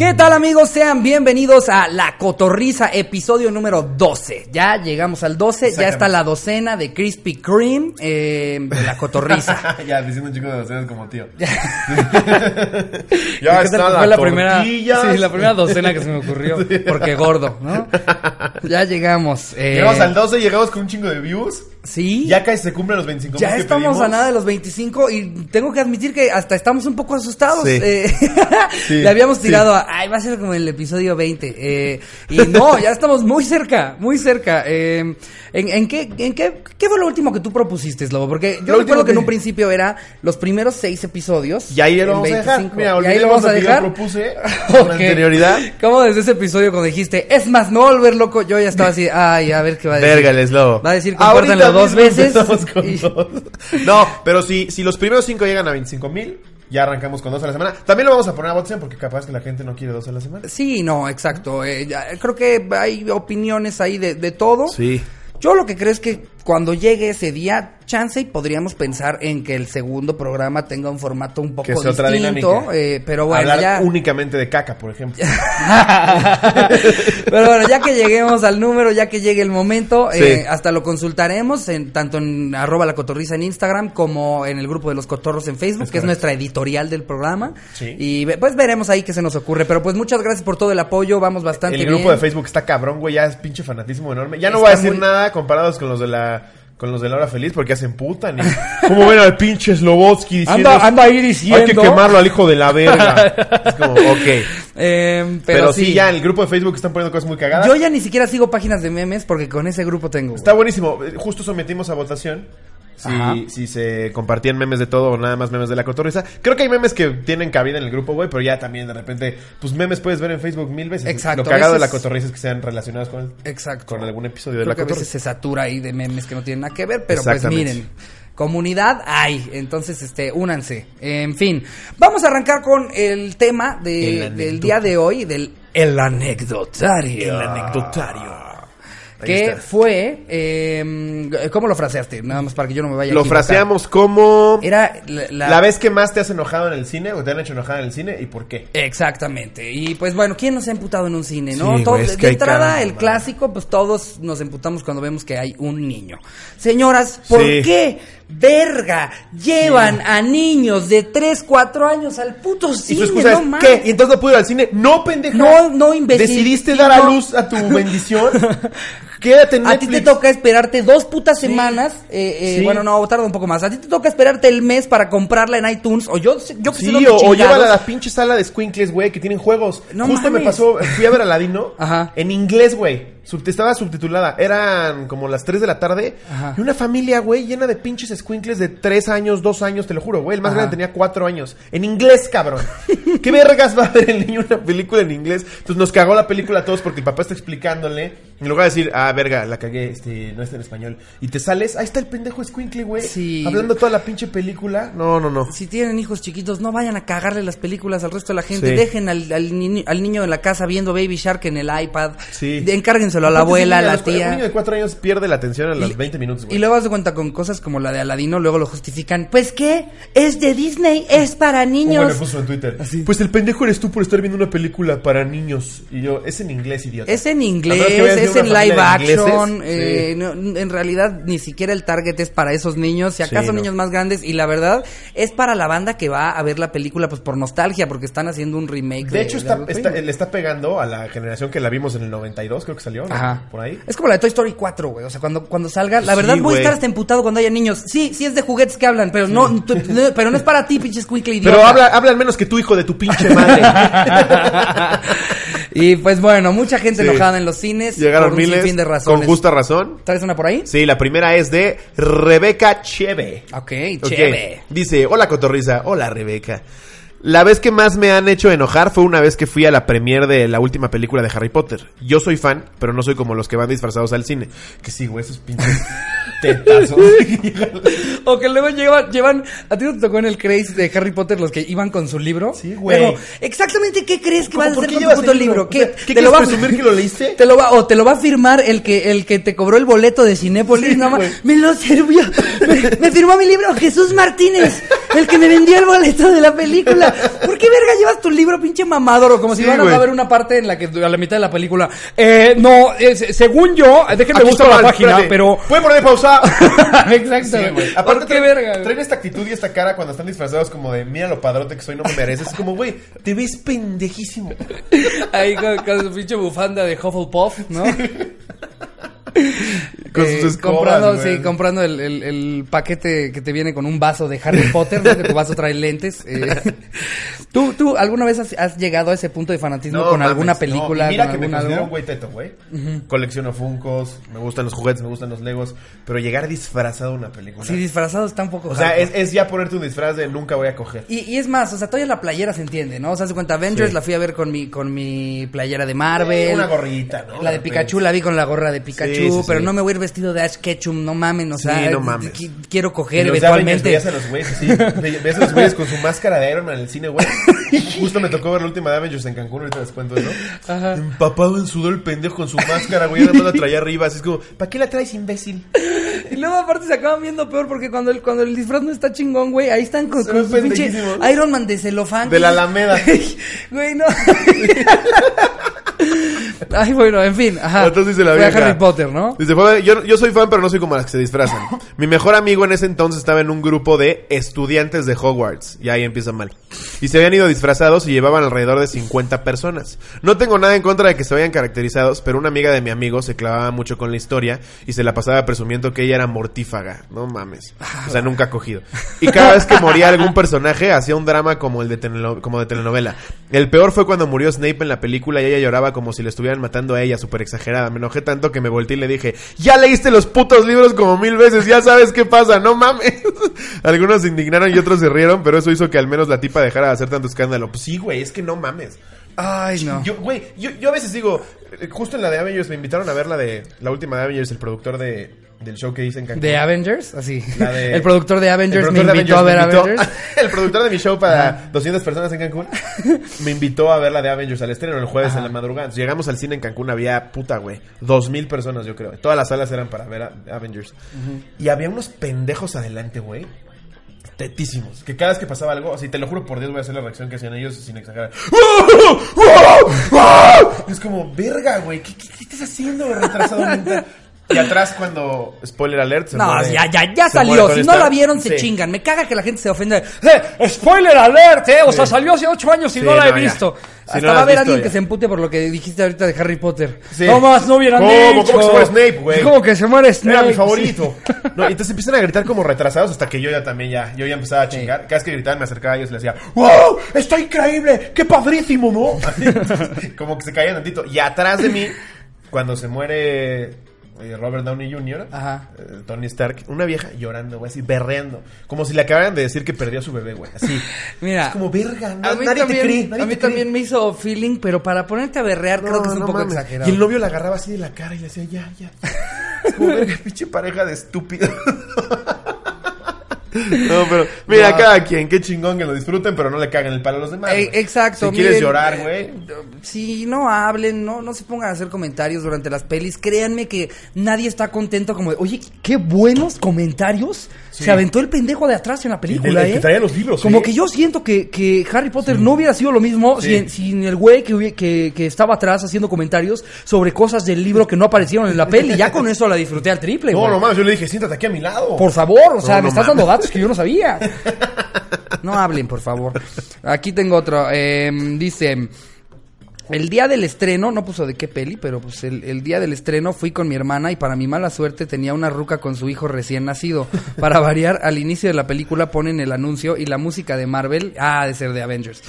¿Qué tal amigos? Sean bienvenidos a La Cotorriza, episodio número 12. Ya llegamos al 12, ya está la docena de Krispy Kreme eh, de La Cotorriza. ya, diciendo un chico de docenas como tío. ya está fue la primera, sí, la primera docena que se me ocurrió, porque gordo, ¿no? Ya llegamos. Eh, llegamos al 12, llegamos con un chingo de views. Sí. Ya casi se cumplen los 25 Ya estamos a nada de los 25 y tengo que admitir que hasta estamos un poco asustados. Sí. Eh, Sí, Le habíamos tirado sí. a, ay, va a ser como el episodio 20. eh, y no, ya estamos muy cerca, muy cerca. Eh, ¿en, en qué, en qué, qué fue lo último que tú propusiste, Slobo? Porque yo Lo recuerdo que en un principio era los primeros seis episodios. Y ahí lo en vamos a dejar. 25. Mira, y ahí lo vamos a que yo dejar. propuse con Ok. anterioridad. ¿Cómo desde ese episodio cuando dijiste, es más, no volver loco? Yo ya estaba así, ay, a ver qué va a decir. Verga, el slow. Va a decir, compártanlo dos veces. Y- No, pero si, si los primeros 5 llegan a 25 mil, ya arrancamos con dos a la semana. También lo vamos a poner a votación porque capaz que la gente no quiere dos a la semana. Sí, no, exacto. Eh, ya, creo que hay opiniones ahí de, de todo. Sí. Yo lo que creo es que cuando llegue ese día, chance y podríamos pensar en que el segundo programa tenga un formato un poco Que sea otra distinto. dinámica. eh, pero bueno, Hablar ya. únicamente de caca, por ejemplo. pero bueno, ya que lleguemos al número, ya que llegue el momento, Sí. eh, hasta lo consultaremos en, tanto en arroba la cotorriza en Instagram como en el grupo de los cotorros en Facebook, Es que es nuestra editorial del programa. Sí. Y pues veremos ahí qué se nos ocurre. Pero pues muchas gracias por todo el apoyo, vamos bastante El bien. grupo de Facebook está cabrón, güey. Ya es pinche fanatismo enorme. Ya no Está voy a decir muy- nada comparados con los de la. Con los de la hora feliz porque hacen puta. ¿Cómo ven al pinche Slobotsky diciendo. Anda, anda ahí diciendo. Hay que quemarlo al hijo de la verga. es como, ok. Eh, pero, Pero, sí. ya en el grupo de Facebook están poniendo cosas muy cagadas. Yo ya ni siquiera sigo páginas de memes porque con ese grupo tengo. Está buenísimo. Eh, Justo sometimos a votación. Si, si se compartían memes de todo o nada más memes de la cotorriza. Creo que hay memes que tienen cabida en el grupo, güey, pero ya también de repente, pues memes puedes ver en Facebook mil veces. Exacto, Lo cagado de la cotorriza es que sean relacionados con, Exacto. con algún episodio de la que a veces cotorriza. se satura ahí de memes que no tienen nada que ver, pero pues miren. Comunidad hay, entonces este, únanse. En fin, vamos a arrancar con el tema de- El del día de hoy, del el anecdotario. El anecdotario. Que fue, eh, ¿cómo lo fraseaste? Nada más para que yo no me vaya a Lo fraseamos como Era la, la- la vez que más te has enojado en el cine o te han hecho enojar en el cine y por qué. Exactamente. Y pues bueno, ¿quién no se ha emputado en un cine, no? Sí, Todo- güey, es de que entrada, el clásico, pues todos nos emputamos cuando vemos que hay un niño. Señoras, ¿por Sí. qué, verga, llevan a niños de 3, 4 años al puto Y cine? tu excusa no. ¿qué? ¿Y entonces no pude ir al cine? No, pendeja. No, no, imbécil. ¿Decidiste dar a luz a tu bendición? Quédate en A ti te Netflix. toca esperarte dos putas semanas. eh, eh, Sí. Bueno, no, tarda un poco más. A ti te toca esperarte el mes para comprarla en iTunes. O yo, yo que sé Sí, dónde o, o llévala a la pinche sala de squinkles, güey, que tienen juegos. No Justo me pasó, fui a ver Aladino Ajá. en inglés, güey. Sub- estaba subtitulada. Eran como las 3 de la tarde. Ajá. Y una familia, güey, llena de pinches squinkles de 3 años, 2 años, te lo juro, güey. El más Ajá. grande tenía 4 años. En inglés, cabrón. ¿Qué vergas va a ver el niño una película en inglés? Entonces nos cagó la película a todos porque el papá está explicándole. En lugar de decir, ah, verga, la cagué, este, no está en español. Y te sales, ahí está el pendejo squinkle, güey. Sí. Hablando toda la pinche película. No, no, no. Si tienen hijos chiquitos, no vayan a cagarle las películas al resto de la gente. Sí. Dejen al, al ni- al niño en la casa viendo Baby Shark en el iPad. Sí. De- Encárguenselo a la abuela, a la los- Un niño tía. de cuatro años pierde la atención a los Y- 20 minutos, güey. Y luego haz de cuenta con cosas como la de Aladino, luego lo justifican. Pues qué, es de Disney, es para niños. me puso en Twitter. Pues el pendejo eres tú por estar viendo una película para niños. Y yo, es en inglés, idiota. Es en inglés, de es en live de action. eh, sí. no, en realidad, ni siquiera el target es para esos niños. Si acaso Sí, no. niños más grandes. Y la verdad, es para la banda que va a ver la película pues por nostalgia, porque están haciendo un remake. De hecho, está, algo está- primo. le está pegando a la generación que la vimos en el 92, creo que salió, Ajá. Por ahí. Es como la de Toy Story 4, güey. O sea, cuando, cuando salga, la Sí, verdad voy a estar hasta emputado cuando haya niños. Sí, sí es de juguetes que hablan, pero no, no- pero no es para ti, pinches idiota. Pero habla, habla al menos que tu hijo de tu pinche madre. y pues bueno, mucha gente Sí. enojada en los cines. Llegaron por un miles sinfín de con razones. justa razón. ¿Traes una por ahí? Sí, la primera es de Rebeca Cheve. Ok, chévere. Dice, hola Cotorriza, hola Rebeca. La vez que más me han hecho enojar fue una vez que fui a la premiere de la última película de Harry Potter. Yo soy fan, pero no soy como los que van disfrazados al cine. Que sí, güey, esos pinches tetazos. O que luego llevan, llevan, a ti no te tocó en el craze de Harry Potter los que iban con su libro. Sí, güey. Pero, exactamente qué crees que vas a ¿Por hacer con tu puto libro? O ¿Qué, sea, ¿qué te quieres va- presumir que lo leíste? Te lo va, o te lo va a firmar el que, el que te cobró el boleto de Cinépolis, Sí. Me lo sirvió. Me, me firmó mi libro Jesús Martínez, el que me vendió el boleto de la película. ¿Por qué verga llevas tu libro, pinche mamador? Como si van a ver una parte en la que a la mitad de la película. Eh, no, es- según yo, déjenme buscar la página, espérate. pero. ¿Pueden poner pausa? Exacto. Sí, güey. ¿Por Aparte, qué traen, verga? traen esta actitud y esta cara cuando están disfrazados como de mira lo padrote que soy, no me mereces. Es como, güey, te ves pendejísimo. Ahí con, con su pinche bufanda de Hufflepuff, ¿no? Con Eh, sus escobas, comprando, sí, comprando el, el- el paquete que te viene con un vaso de Harry Potter, ¿no? que tu vaso trae lentes. eh. ¿Tú, ¿Tú alguna vez has, has llegado a ese punto de fanatismo con mames, alguna no. película, Y mira con que me algún considero algo? un güey teto, güey. Colecciono Funkos, me gustan los juguetes, me gustan los Legos, pero llegar disfrazado a una película. Sí, disfrazado está un poco o sea, es, es ya ponerte un disfraz de nunca voy a coger. Y, y es más, o sea, todavía la playera se entiende, ¿no? O sea, se cuenta, Avengers Sí. la fui a ver con mi, con mi playera de Marvel. Eh, una gorrita, ¿no? La de Pikachu la vi con la gorra de Pikachu, Sí, sí, pero no me voy a ir vestido de Ash Ketchum, no mamen, o Sí, sea, no eh, mames. qui- quiero Y coger Avengers, eventualmente. veías a los güeyes así, ve- ves a los güeyes con su máscara de Iron Man en el cine, güey. Justo me tocó ver la última de Avengers en Cancún, ahorita les cuento eso. Ajá. Empapado en sudor el pendejo con su máscara, güey, nada más la traía arriba, así es como, ¿para qué la traes, imbécil? Y luego aparte se acaban viendo peor porque cuando el, cuando el disfraz no está chingón, güey, ahí están con, con su pinche. Iron Man de celofán. De la Alameda. Güey, no. Ay, bueno, en fin, ajá. Entonces dice la vieja. Harry Potter, ¿no? Dice, fue- yo, yo soy fan, pero no soy como las que se disfrazan. Mi mejor amigo en ese entonces estaba en un grupo de estudiantes de Hogwarts. Y ahí empieza mal. Y se habían ido disfrazados y llevaban alrededor de 50 personas. No tengo nada en contra de que se vayan caracterizados, pero una amiga de mi amigo se clavaba mucho con la historia y se la pasaba presumiendo que ella era mortífaga. No mames. O sea, nunca ha cogido. Y cada vez que moría algún personaje, hacía un drama como el de, como de telenovela. El peor fue cuando murió Snape en la película y ella lloraba como si le estuvieran matando a ella, súper exagerada. Me enojé tanto que me volteé y le dije, ya leíste los putos libros como mil veces, ya sabes qué pasa, no mames. Algunos se indignaron y otros se rieron, pero eso hizo que al menos la tipa dejara de hacer tanto escándalo. Pues sí, güey, es que no mames. Ay, no. Yo, güey, yo, yo a veces digo, eh, justo en la de Avengers me invitaron a ver la de la última de Avengers, el productor de, del show que hice en Cancún. ¿De Avengers? Así. La de- El productor de Avengers me invitó a ver Avengers el productor de mi show para 200 personas en Cancún me invitó a ver la de Avengers al estreno el jueves en la madrugada. Entonces, llegamos al cine en Cancún, había puta, güey, 2000 personas, yo creo. Todas las salas eran para ver a- Avengers. Y había unos pendejos adelante, güey. Tetísimos. Que cada vez que pasaba algo, así te lo juro por Dios, voy a hacer la reacción que hacían ellos sin exagerar. Es como, verga, güey, ¿qué, qué, qué estás haciendo, retrasado mental? Y atrás cuando, spoiler alert, se No, muere- ya, ya, ya se muere salió. Tony Si no Stark. la vieron, se Sí. chingan. Me caga que la gente se ofenda. ¡Eh! ¡Spoiler alert! ¿eh? O sea, salió hace ocho años y Sí, no la he no, ya. visto. Si Hasta no va a has haber visto, alguien ya. que se empute por lo que dijiste ahorita de Harry Potter. Sí. No más, no hubieran ¿Cómo? dicho. ¿Cómo que se muere Snape, güey? ¿Cómo que se muere Snape? Era mi favorito. No, y entonces empiezan a gritar como retrasados hasta que yo ya también ya, yo ya empezaba a chingar. Cada vez que gritaban me acercaba a ellos y les decía, ¡Wow! ¡Está increíble! ¡Qué padrísimo, ¿no? Así, como que se caían tantito. Y atrás de mí, cuando se muere Robert Downey Jr., Ajá. eh, Tony Stark, una vieja llorando, güey, así berreando. Como si le acabaran de decir que perdió a su bebé, güey. Así. Mira. Es como verga, A mí nadie también, te cree. nadie a mí te cree. también me hizo feeling, pero para ponerte a berrear creo que es un No, poco mames. exagerado. Y el novio la agarraba así de la cara y le decía, ya, ya. Es como verga, pinche pareja de estúpidos. No, pero mira, No. cada quien, qué chingón que lo disfruten, pero no le caguen el palo a los demás. Eh, exacto. Si quieres miren, llorar, eh, güey. Si no hablen, no, no se pongan a hacer comentarios durante las pelis. Créanme que nadie está contento como de, oye, qué buenos comentarios. Sí. Se aventó el pendejo de atrás en la película, el que ¿eh? traía los libros, Como ¿eh? que yo siento que, que Harry Potter no hubiera sido lo mismo Sí. sin, sin el güey que, que, que estaba atrás haciendo comentarios sobre cosas del libro que no aparecieron en la peli. Ya con eso la disfruté al triple, No, güey. no mames, yo le dije, siéntate aquí a mi lado. Por favor, o sea, No, me estás dando datos que yo no sabía. No hablen, por favor. Aquí tengo otro. eh, dice. El día del estreno, no puso de qué peli, pero pues el, el día del estreno fui con mi hermana y para mi mala suerte tenía una ruca con su hijo recién nacido. Para variar, al inicio de la película ponen el anuncio y la música de Marvel, ah, de ser de Avengers.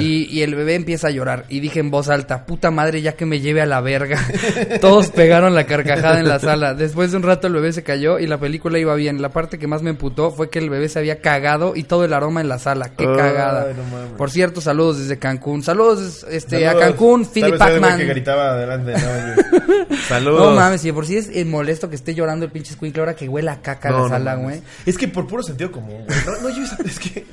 Y, y el bebé empieza a llorar y dije en voz alta, puta madre, ya que me lleve a la verga. Todos pegaron la carcajada en la sala. Después de un rato el bebé se cayó y la película iba bien. La parte que más me emputó fue que el bebé se había cagado y todo el aroma en la sala. Qué cagada. no. Por cierto, saludos desde Cancún. Saludos este a Saludos. Cancún. Tal Philip Pacman. que gritaba adelante. No. Saludos. No mames, y de por sí es eh, molesto que esté llorando el pinche squinkle ahora que huele a caca No, la sala, güey. Es que por puro sentido común, güey. No, no lleves a- es que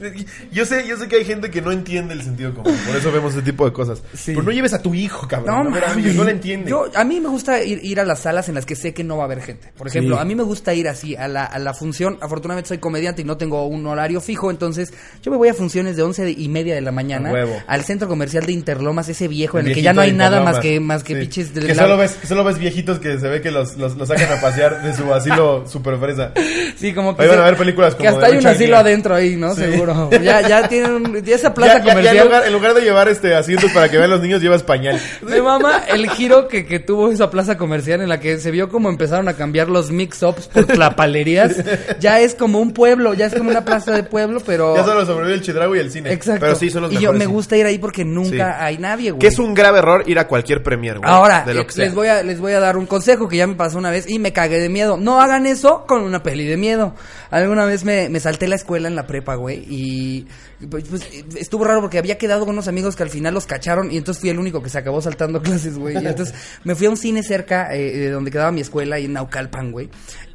yo sé, yo sé que hay gente que no entiende el sentido común, por eso vemos ese tipo de cosas. Sí. Pero no lleves a tu hijo, cabrón. No, mames. no le entiende. Yo, a mí me gusta ir, ir a las salas en las que sé que no va a haber gente. Por ejemplo, Sí. a mí me gusta ir así a la, a la función. Afortunadamente soy comediante y no tengo un horario fijo, entonces yo me voy a funciones de once y media de la mañana al centro comercial de Interlomas, ese viejo en que ya no hay nada más que más que Sí. pinches de que solo ves que solo ves viejitos que se ve que los, los, los sacan a pasear de su asilo super fresa. Sí, como que Ahí van a ver películas que como hasta de hay un asilo adentro ahí, ¿no? Sí. Seguro. Ya ya tienen ya esa plaza Ya- ya- ya comercial. en, lugar, en lugar de llevar este asientos para que vean los niños llevas pañal. Me mama el giro que, que tuvo esa plaza comercial en la que se vio como empezaron a cambiar los mix-ups por tlapalerías. Ya es como un pueblo, ya es como una plaza de pueblo, pero... Ya solo sobrevive el chidrago y el cine. Exacto. Pero sí son los y yo mejores me gusta ir ahí porque nunca Sí. hay nadie, güey. Que es un grave error ir a cualquier premier, güey. Ahora, de lo eh, sea. les voy a les voy a dar un consejo que ya me pasó una vez y me cagué de miedo. No hagan eso con una peli de miedo. Alguna vez me, me salté la escuela en la prepa, güey, y pues, pues, estuvo raro porque había quedado con unos amigos que al final los cacharon y entonces fui el único que se acabó saltando clases, güey. Y entonces me fui a un cine cerca eh, de donde quedaba mi escuela, ahí en Naucalpan, güey.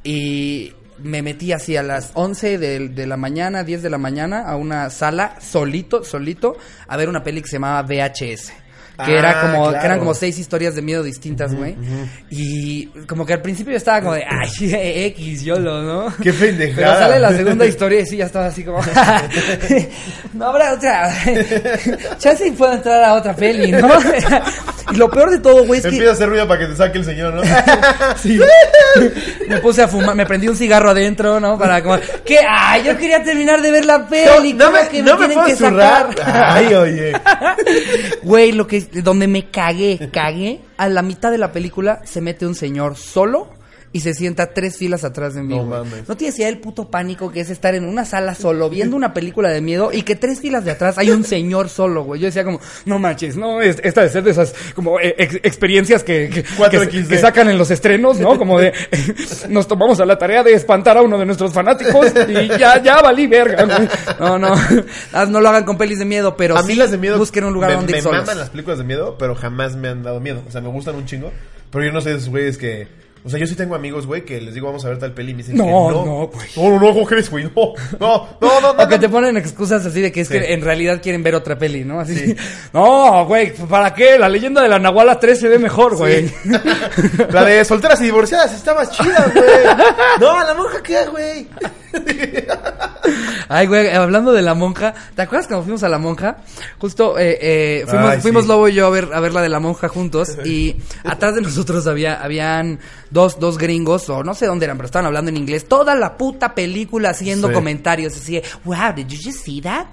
Y me metí así a las 11 de, de la mañana, 10 de la mañana, a una sala solito, solito, a ver una peli que se llamaba VHS. Que, era Ah, como, que claro. eran como seis historias de miedo distintas, güey. Y como que al principio yo estaba como de, ay, X, YOLO, ¿no? Qué Pero pendejada. sale la segunda historia y sí, ya estaba así como, no habrá otra, chance y puedo entrar a otra peli, ¿no? y lo peor de todo, güey, es que... Empieza a hacer ruido para que te saque el señor, ¿no? Sí. me puse a fumar, me prendí un cigarro adentro, ¿no? Para como, ¿qué? Ay, yo quería terminar de ver la peli, no ¿cómo me, que no me me tienen que sacar? Ay, oye. Güey, lo que donde me cagué, cagué, a la mitad de la película se mete un señor solo y se sienta tres filas atrás de mí. No mames. No tienes idea del puto pánico que es estar en una sala solo viendo una película de miedo y que tres filas de atrás hay un señor solo, güey. Yo decía como, no manches, no, es- esta de ser de esas como eh, ex- experiencias que, que, 4XD. que- que sacan en los estrenos, ¿no? Como de, nos tomamos a la tarea de espantar a uno de nuestros fanáticos y ya, ya valí verga. güey. No, no, no lo hagan con pelis de miedo, pero a mí sí las de miedo busquen un lugar me, donde me ir solos. maman las películas de miedo, pero jamás me han dado miedo. O sea, me gustan un chingo, pero yo no soy de esos güeyes que o sea, yo sí tengo amigos, güey, que les digo, vamos a ver tal peli y me dicen No, que no, no. güey. No, no, no, ¿cómo crees, güey? No, no, no, no, no. O que te ponen excusas así de que es Sí. que en realidad quieren ver otra peli, ¿no? Así. No, güey, ¿para qué? La leyenda de la Nahuala 3 se ve mejor, güey. La de solteras y divorciadas estaba chida, güey. No, la monja qué, güey. Ay, güey, hablando de la monja, ¿te acuerdas cuando fuimos a la monja? Justo eh, eh, fuimos, Ay, fuimos sí. Lobo y yo a ver, a ver la de la monja juntos y atrás de nosotros había, habían dos, dos gringos o no sé dónde eran, pero estaban hablando en inglés toda la puta película haciendo Sí. comentarios así, wow, did you just see that?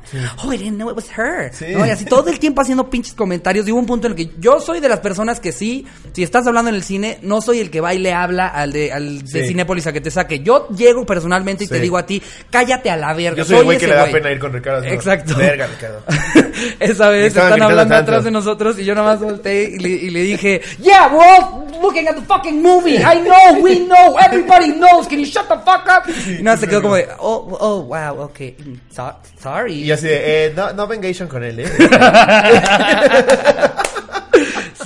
Oh, I didn't know it was her. Sí. ¿No? Y así todo el tiempo haciendo pinches comentarios y hubo un punto en el que yo soy de las personas que sí, si estás hablando en el cine, no soy el que va y le habla al de, al de. Cinépolis a que te saque. Yo llego personalmente y te Sí. Digo a ti, cállate a la verga. Yo soy el güey que le da güey. pena ir con Ricardo. Exacto. Verga, Ricardo. Esa vez están hablando tanto. atrás de nosotros y yo nada más volteé y le, y le dije, Yeah, we're all looking at the fucking movie. I know, we know, everybody knows. Can you shut the fuck up? y nada, se quedó como de, oh, oh, wow, okay. mm, so- sorry. Y así de, eh, no, no vengation con él, eh.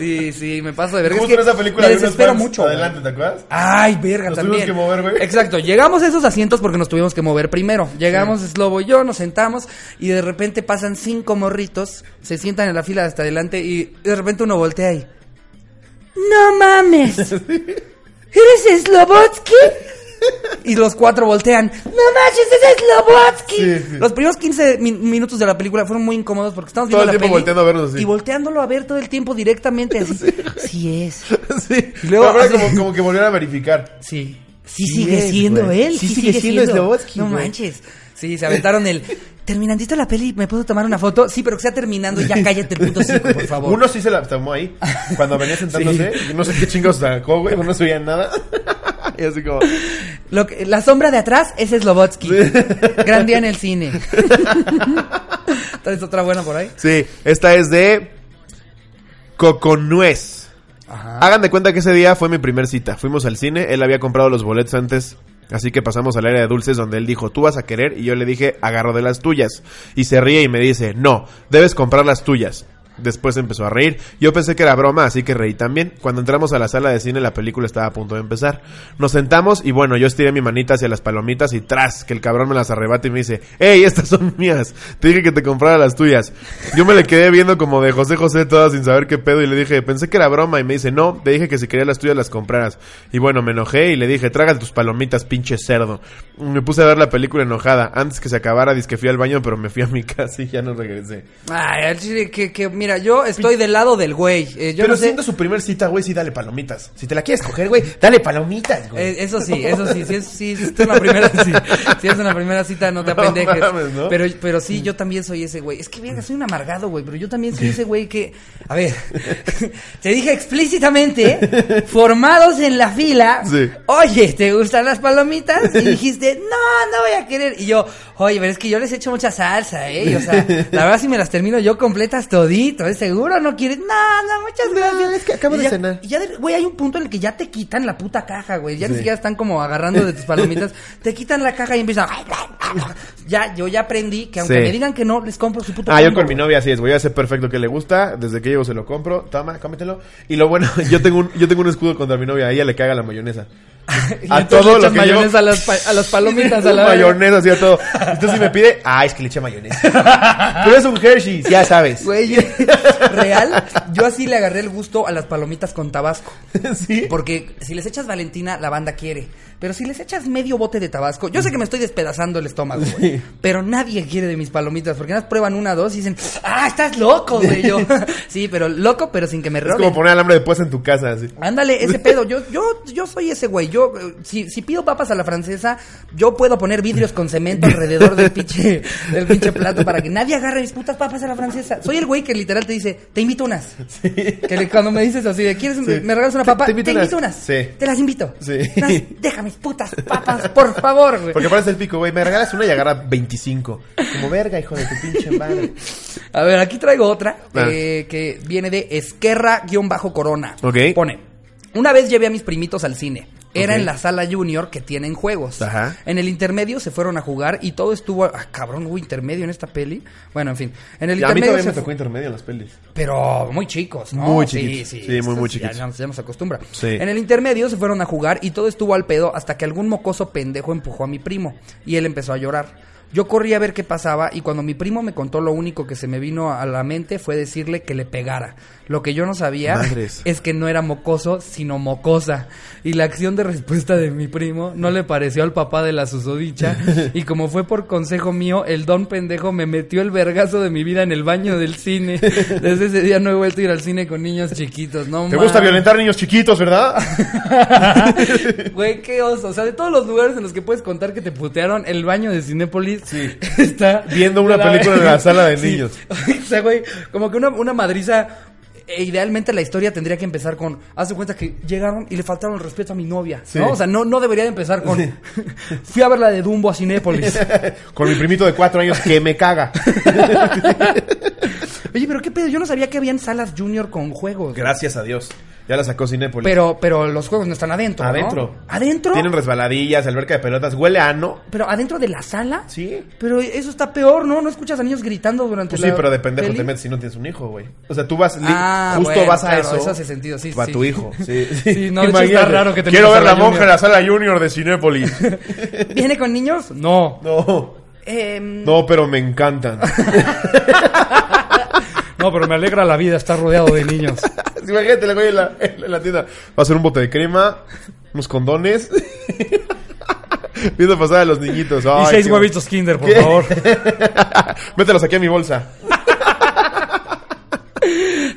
Sí, sí, me paso de verga. Es Justo que en esa película me desespero mucho. güey. Adelante, ¿te acuerdas? Ay, verga, Nos también. tuvimos que mover, güey. Exacto, llegamos a esos asientos porque nos tuvimos que mover primero. Llegamos Slobo y yo, nos sentamos y de repente pasan cinco morritos, se sientan en la fila hasta adelante y de repente uno voltea y... ¡No mames! ¿Eres Slobotsky? Y los cuatro voltean. ¡No manches, es Slobotsky! Sí, sí. Los primeros 15 min- minutos de la película fueron muy incómodos porque estamos Todo viendo el la tiempo peli volteando a vernos así. Y volteándolo a ver todo el tiempo directamente así. Sí, es. sí. Y luego así- como, como que volvieron a verificar. Sí. Sí, Sí sigue es, siendo güey. él. Sí Sí, sigue sigue, siendo. Slobodsky, no güey. manches. Sí, se aventaron el. Terminandito la peli, ¿me puedo tomar una foto? Sí, pero que sea terminando ya cállate el puto cico, por favor. Uno sí se la tomó ahí. Cuando venía sentándose. No sé qué chingos sacó, güey. No se veía nada. Y así como... Lo que- la sombra de atrás es Slobotsky. Gran día en el cine. ¿Traes otra buena por ahí? Sí, esta es de... Coconuez. Ajá. Hagan de cuenta que ese día fue mi primer cita. Fuimos al cine, él había comprado los boletos antes, así que pasamos al área de dulces donde él dijo, tú vas a querer, y yo le dije, agarro de las tuyas. Y se ríe y me dice, no, debes comprar las tuyas. Después empezó a reír. Yo pensé que era broma, así que reí también. Cuando entramos a la sala de cine, la película estaba a punto de empezar. Nos sentamos y bueno, yo estiré mi manita hacia las palomitas y tras, que el cabrón me las arrebata y me dice, ¡Ey, estas son mías! Te dije que te comprara las tuyas. Yo me le quedé viendo como de José José todas sin saber qué pedo y le dije, pensé que era broma y me dice, no, te dije que si querías las tuyas las compraras. Y bueno, me enojé y le dije, trágate tus palomitas, pinche cerdo. Me puse a ver la película enojada. Antes que se acabara, que fui al baño, pero me fui a mi casa y ya no regresé. Ay, que, mira, yo estoy del lado del güey. Eh, yo pero no sé- siendo su primer cita, güey, sí dale palomitas. Si te la quieres coger, güey, dale palomitas, güey. Eh, eso sí, eso sí, si es, si es una primera sí, si es una primera cita no te No apendejes. mames, ¿no? Pero pero sí, yo también soy ese güey. Es que verga, soy un amargado, güey, pero yo también soy ese güey que a ver, te dije explícitamente, formados en la fila, Sí. "Oye, ¿te gustan las palomitas?" Y dijiste, "No, no voy a querer." Y yo, "Oye, pero es que yo les echo mucha salsa, eh." Y, o sea, la verdad si me las termino yo completas todito, ¿es seguro no quieres? No, no, muchas gracias. es que acabo Y de ya- cenar. y ya, güey, hay un punto en el que ya te quitan la puta caja, güey. Ya ni siquiera están como agarrando de tus palomitas. te quitan la caja y empiezan. Ya, yo ya aprendí que aunque Sí. me digan que no, les compro su puto Ah, yo con mi novia así es, güey, ya sé perfecto que le gusta, desde que llego se lo compro, toma, cómetelo. Y lo bueno, yo tengo un, yo tengo un escudo contra mi novia, a ella le caga la mayonesa. A todo le lo que yo- a, las a las palomitas, a la mayonesa, así a todo. Entonces si me pide, ah, es que le eché mayonesa. Pero es un Hershey's, ya sabes. Güey, real, yo así le agarré el gusto a las palomitas con tabasco. ¿Sí? Porque si les echas Valentina, la banda quiere. Pero si les echas medio bote de tabasco, yo sé que me estoy despedazando el estómago, güey. Sí. Pero nadie quiere de mis palomitas. Porque nada prueban una, dos y dicen, ¡ah, estás loco, güey! Yo, sí, pero loco, pero sin que me Es roben. como poner alambre de puesta en tu casa, así. Ándale, ese pedo. Yo, yo, yo soy ese güey. Yo, eh, si, si pido papas a la francesa, yo puedo poner vidrios con cemento alrededor del pinche, del pinche plato para que nadie agarre mis putas papas a la francesa. Soy el güey que literal te dice, te invito unas. Que le- cuando me dices así de, ¿quieres, me regalas una papa? te Te invito invito, unas. unas. Sí. Te las invito. Sí. Deja mis putas papas, por favor, güey. Porque parece el pico, güey, me regalas una y agarra 25. Como verga, hijo de tu pinche madre. A ver, aquí traigo otra Ah. eh, que viene de Esquerra-Corona. Ok. Pone, una vez llevé a mis primitos al cine. Era en la sala junior que tienen juegos. Ajá. En el intermedio se fueron a jugar y todo estuvo... Ah, cabrón, hubo intermedio en esta peli. Bueno, en fin. En el Y a mí intermedio todavía me tocó intermedio en las pelis. Pero muy chicos, ¿no? Muy chiquitos. Sí, muy, muy ya- chiquitos. Ya, nos- ya nos acostumbra. Sí. En el intermedio se fueron a jugar y todo estuvo al pedo hasta que algún mocoso pendejo empujó a mi primo y él empezó a llorar. Yo corrí a ver qué pasaba y cuando mi primo me contó lo único que se me vino a la mente fue decirle que le pegara. Lo que yo no sabía Madres. es que no era mocoso, sino mocosa. Y la acción de respuesta de mi primo no le pareció al papá de la susodicha. y como fue por consejo mío, el don pendejo me metió el vergazo de mi vida en el baño del cine. Desde ese día no he vuelto a ir al cine con niños chiquitos. No Te gusta violentar niños chiquitos, ¿verdad? Güey, qué oso. O sea, de todos los lugares en los que puedes contar que te putearon, el baño de Cinépolis Sí. está... Viendo una la- película en la sala de Sí. niños. o sea, güey, como que una, una madriza... e idealmente la historia tendría que empezar con... Haz de cuenta que llegaron y le faltaron el respeto a mi novia, Sí. ¿no? O sea, no, no debería de empezar con... Fui a ver la de Dumbo a Cinépolis. Con mi primito de cuatro años que me caga. Oye, pero qué pedo, yo no sabía que habían salas junior con juegos. Gracias a Dios. Ya la sacó Cinépolis. Pero, pero los juegos no están adentro, ¿no? Adentro. ¿Adentro? Tienen resbaladillas, alberca de pelotas. Huele a ano. Pero adentro de la sala. Sí. Pero eso está peor, ¿no? No escuchas a niños gritando durante Pues la sí, pero de pendejo peli? te metes si no tienes un hijo, güey. O sea, tú vas, Ah, justo bueno, vas a claro, eso. eso hace sentido, sí, para sí. tu hijo. Sí, Sí, no, de hecho, está raro que te Quiero ver a la la monja en la sala junior de Cinépolis. ¿Viene con niños? No. no. Em, No, pero me encantan. no, pero me alegra la vida estar rodeado de niños. Imagínate, le en la, en la tienda. Va a ser un bote de crema, unos condones. Viendo pasar a los niñitos. y seis qué- huevitos Kinder, por ¿Qué? favor. Mételos aquí a mi bolsa.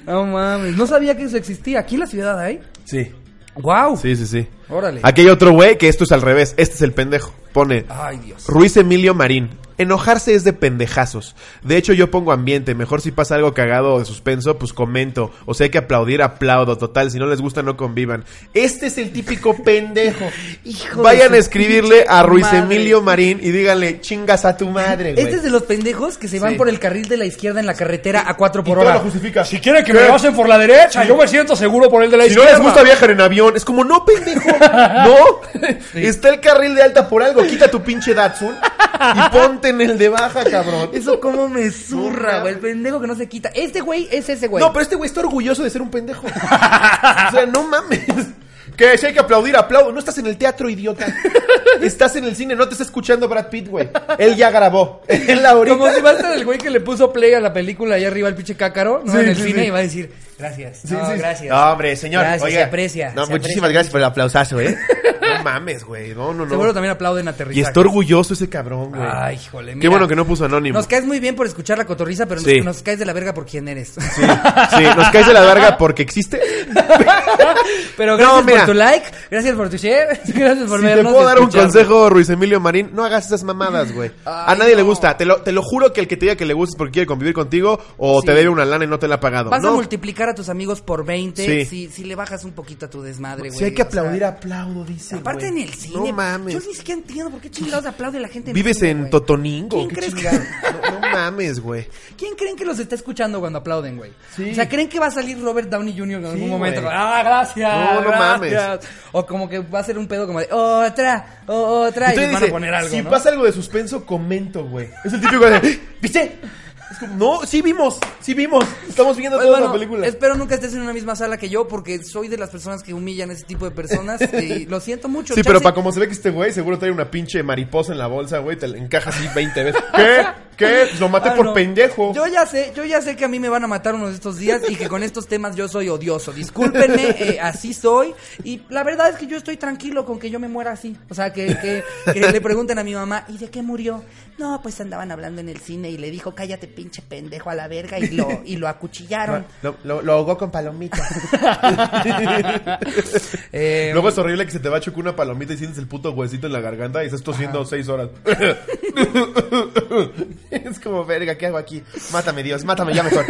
No mames, no sabía que eso existía. ¿Aquí en la ciudad hay? Sí. ¡Wow! Sí, sí, sí. Órale. Aquí hay otro güey que esto es al revés. Este es el pendejo. Pone Ay, Dios. Ruiz Emilio Marín. Enojarse es de pendejazos. De hecho, yo pongo ambiente. Mejor si pasa algo cagado o de suspenso, pues comento. O sea, hay que aplaudir, aplaudo. Total, si no les gusta, no convivan. Este es el típico pendejo. Hijo de Vayan a escribirle a Ruiz madre. Emilio Marín y díganle, chingas a tu madre, güey. Este es de los pendejos que se van Sí. por el carril de la izquierda en la carretera a 4 por Y todo hora. lo justifica. Si quieren que ¿Qué? me pasen por la derecha, yo me siento seguro por el de la Si no izquierda. les gusta viajar en avión, es como, no, pendejo. No. Está el carril de alta por algo. Quita tu pinche Datsun y ponte en el de baja, cabrón. Eso como me zurra, güey. El pendejo que no se quita. Este güey es ese güey. No, pero este güey está orgulloso de ser un pendejo. o sea, no mames. Que si hay que aplaudir, aplaudo. No estás en el teatro, idiota. Estás en el cine, no te está escuchando Brad Pitt, güey. Él ya grabó. Él ahorita. Como si va a estar el güey que le puso play a la película ahí arriba el pinche cácaro, ¿no? Sí, en el sí, cine sí. y va a decir, gracias. Sí, no, sí. gracias. No, hombre, señor. Gracias, oiga. se aprecia. No, se muchísimas aprecia gracias por el aplausazo, ¿eh? No mames, güey. No, no, no. Seguro también aplauden Y aterrizaje. está orgulloso ese cabrón, güey. Ay, Qué mira. bueno que no puso anónimo. Nos caes muy bien por escuchar la cotorriza, pero nos- Sí. nos, caes de la verga por quién eres. Sí, sí, nos caes de la verga porque existe. pero gracias mira. por tu like, gracias por tu share, gracias por Si te vernos. puedo y dar un consejo, Ruiz Emilio Marín, no hagas esas mamadas, güey. A nadie le gusta. Te lo, te lo juro que el que te diga que le gusta es porque quiere convivir contigo o Sí. te debe una lana y no te la ha pagado. Vas a no. A tus amigos por 20 Sí. si, si le bajas un poquito a tu desmadre, güey. Si hay que O sea, aplaudir, aplaudo, dice. Aparte güey. en el cine. No mames. Yo ni siquiera entiendo por qué chingados aplaude la gente en ¿Vives cine, en güey. Totoningo? ¿Quién ¿Qué crees que-? No, no mames, güey. ¿Quién creen que los está escuchando cuando aplauden, güey? Sí. O sea, ¿creen que va a salir Robert Downey Jr. en algún Sí, momento? güey. Ah, gracias. No, no gracias. O como que va a ser un pedo como de otra, otra, y Entonces les van dice, a poner algo, si ¿no? pasa algo de suspenso, comento, güey. Es el típico de, ¿viste? Es como, no, sí vimos, sí vimos. Estamos viendo toda bueno, la película. espero nunca estés en una misma sala que yo porque soy de las personas que humillan a ese tipo de personas y lo siento mucho. Sí, pero para como se ve que este güey seguro trae una pinche mariposa en la bolsa, güey, te la encaja así 20 veces. ¿Qué? ¿Qué? Lo maté Ah, por no. pendejo. Yo ya sé, yo ya sé que a mí me van a matar uno de estos días y que con estos temas yo soy odioso. Discúlpenme, eh, así soy. Y la verdad es que yo estoy tranquilo con que yo me muera así. O sea, que, que, que le pregunten a mi mamá, ¿y de qué murió? No, pues andaban hablando en el cine y le dijo, cállate pinche pendejo a la verga y lo, y lo acuchillaron. Lo, lo, lo ahogó con palomita. Eh, Luego es horrible que se te va a chocar una palomita y sientes el puto huesito en la garganta y estás tosiendo seis horas. es como, verga, ¿qué hago aquí? Mátame, Dios, mátame ya mejor.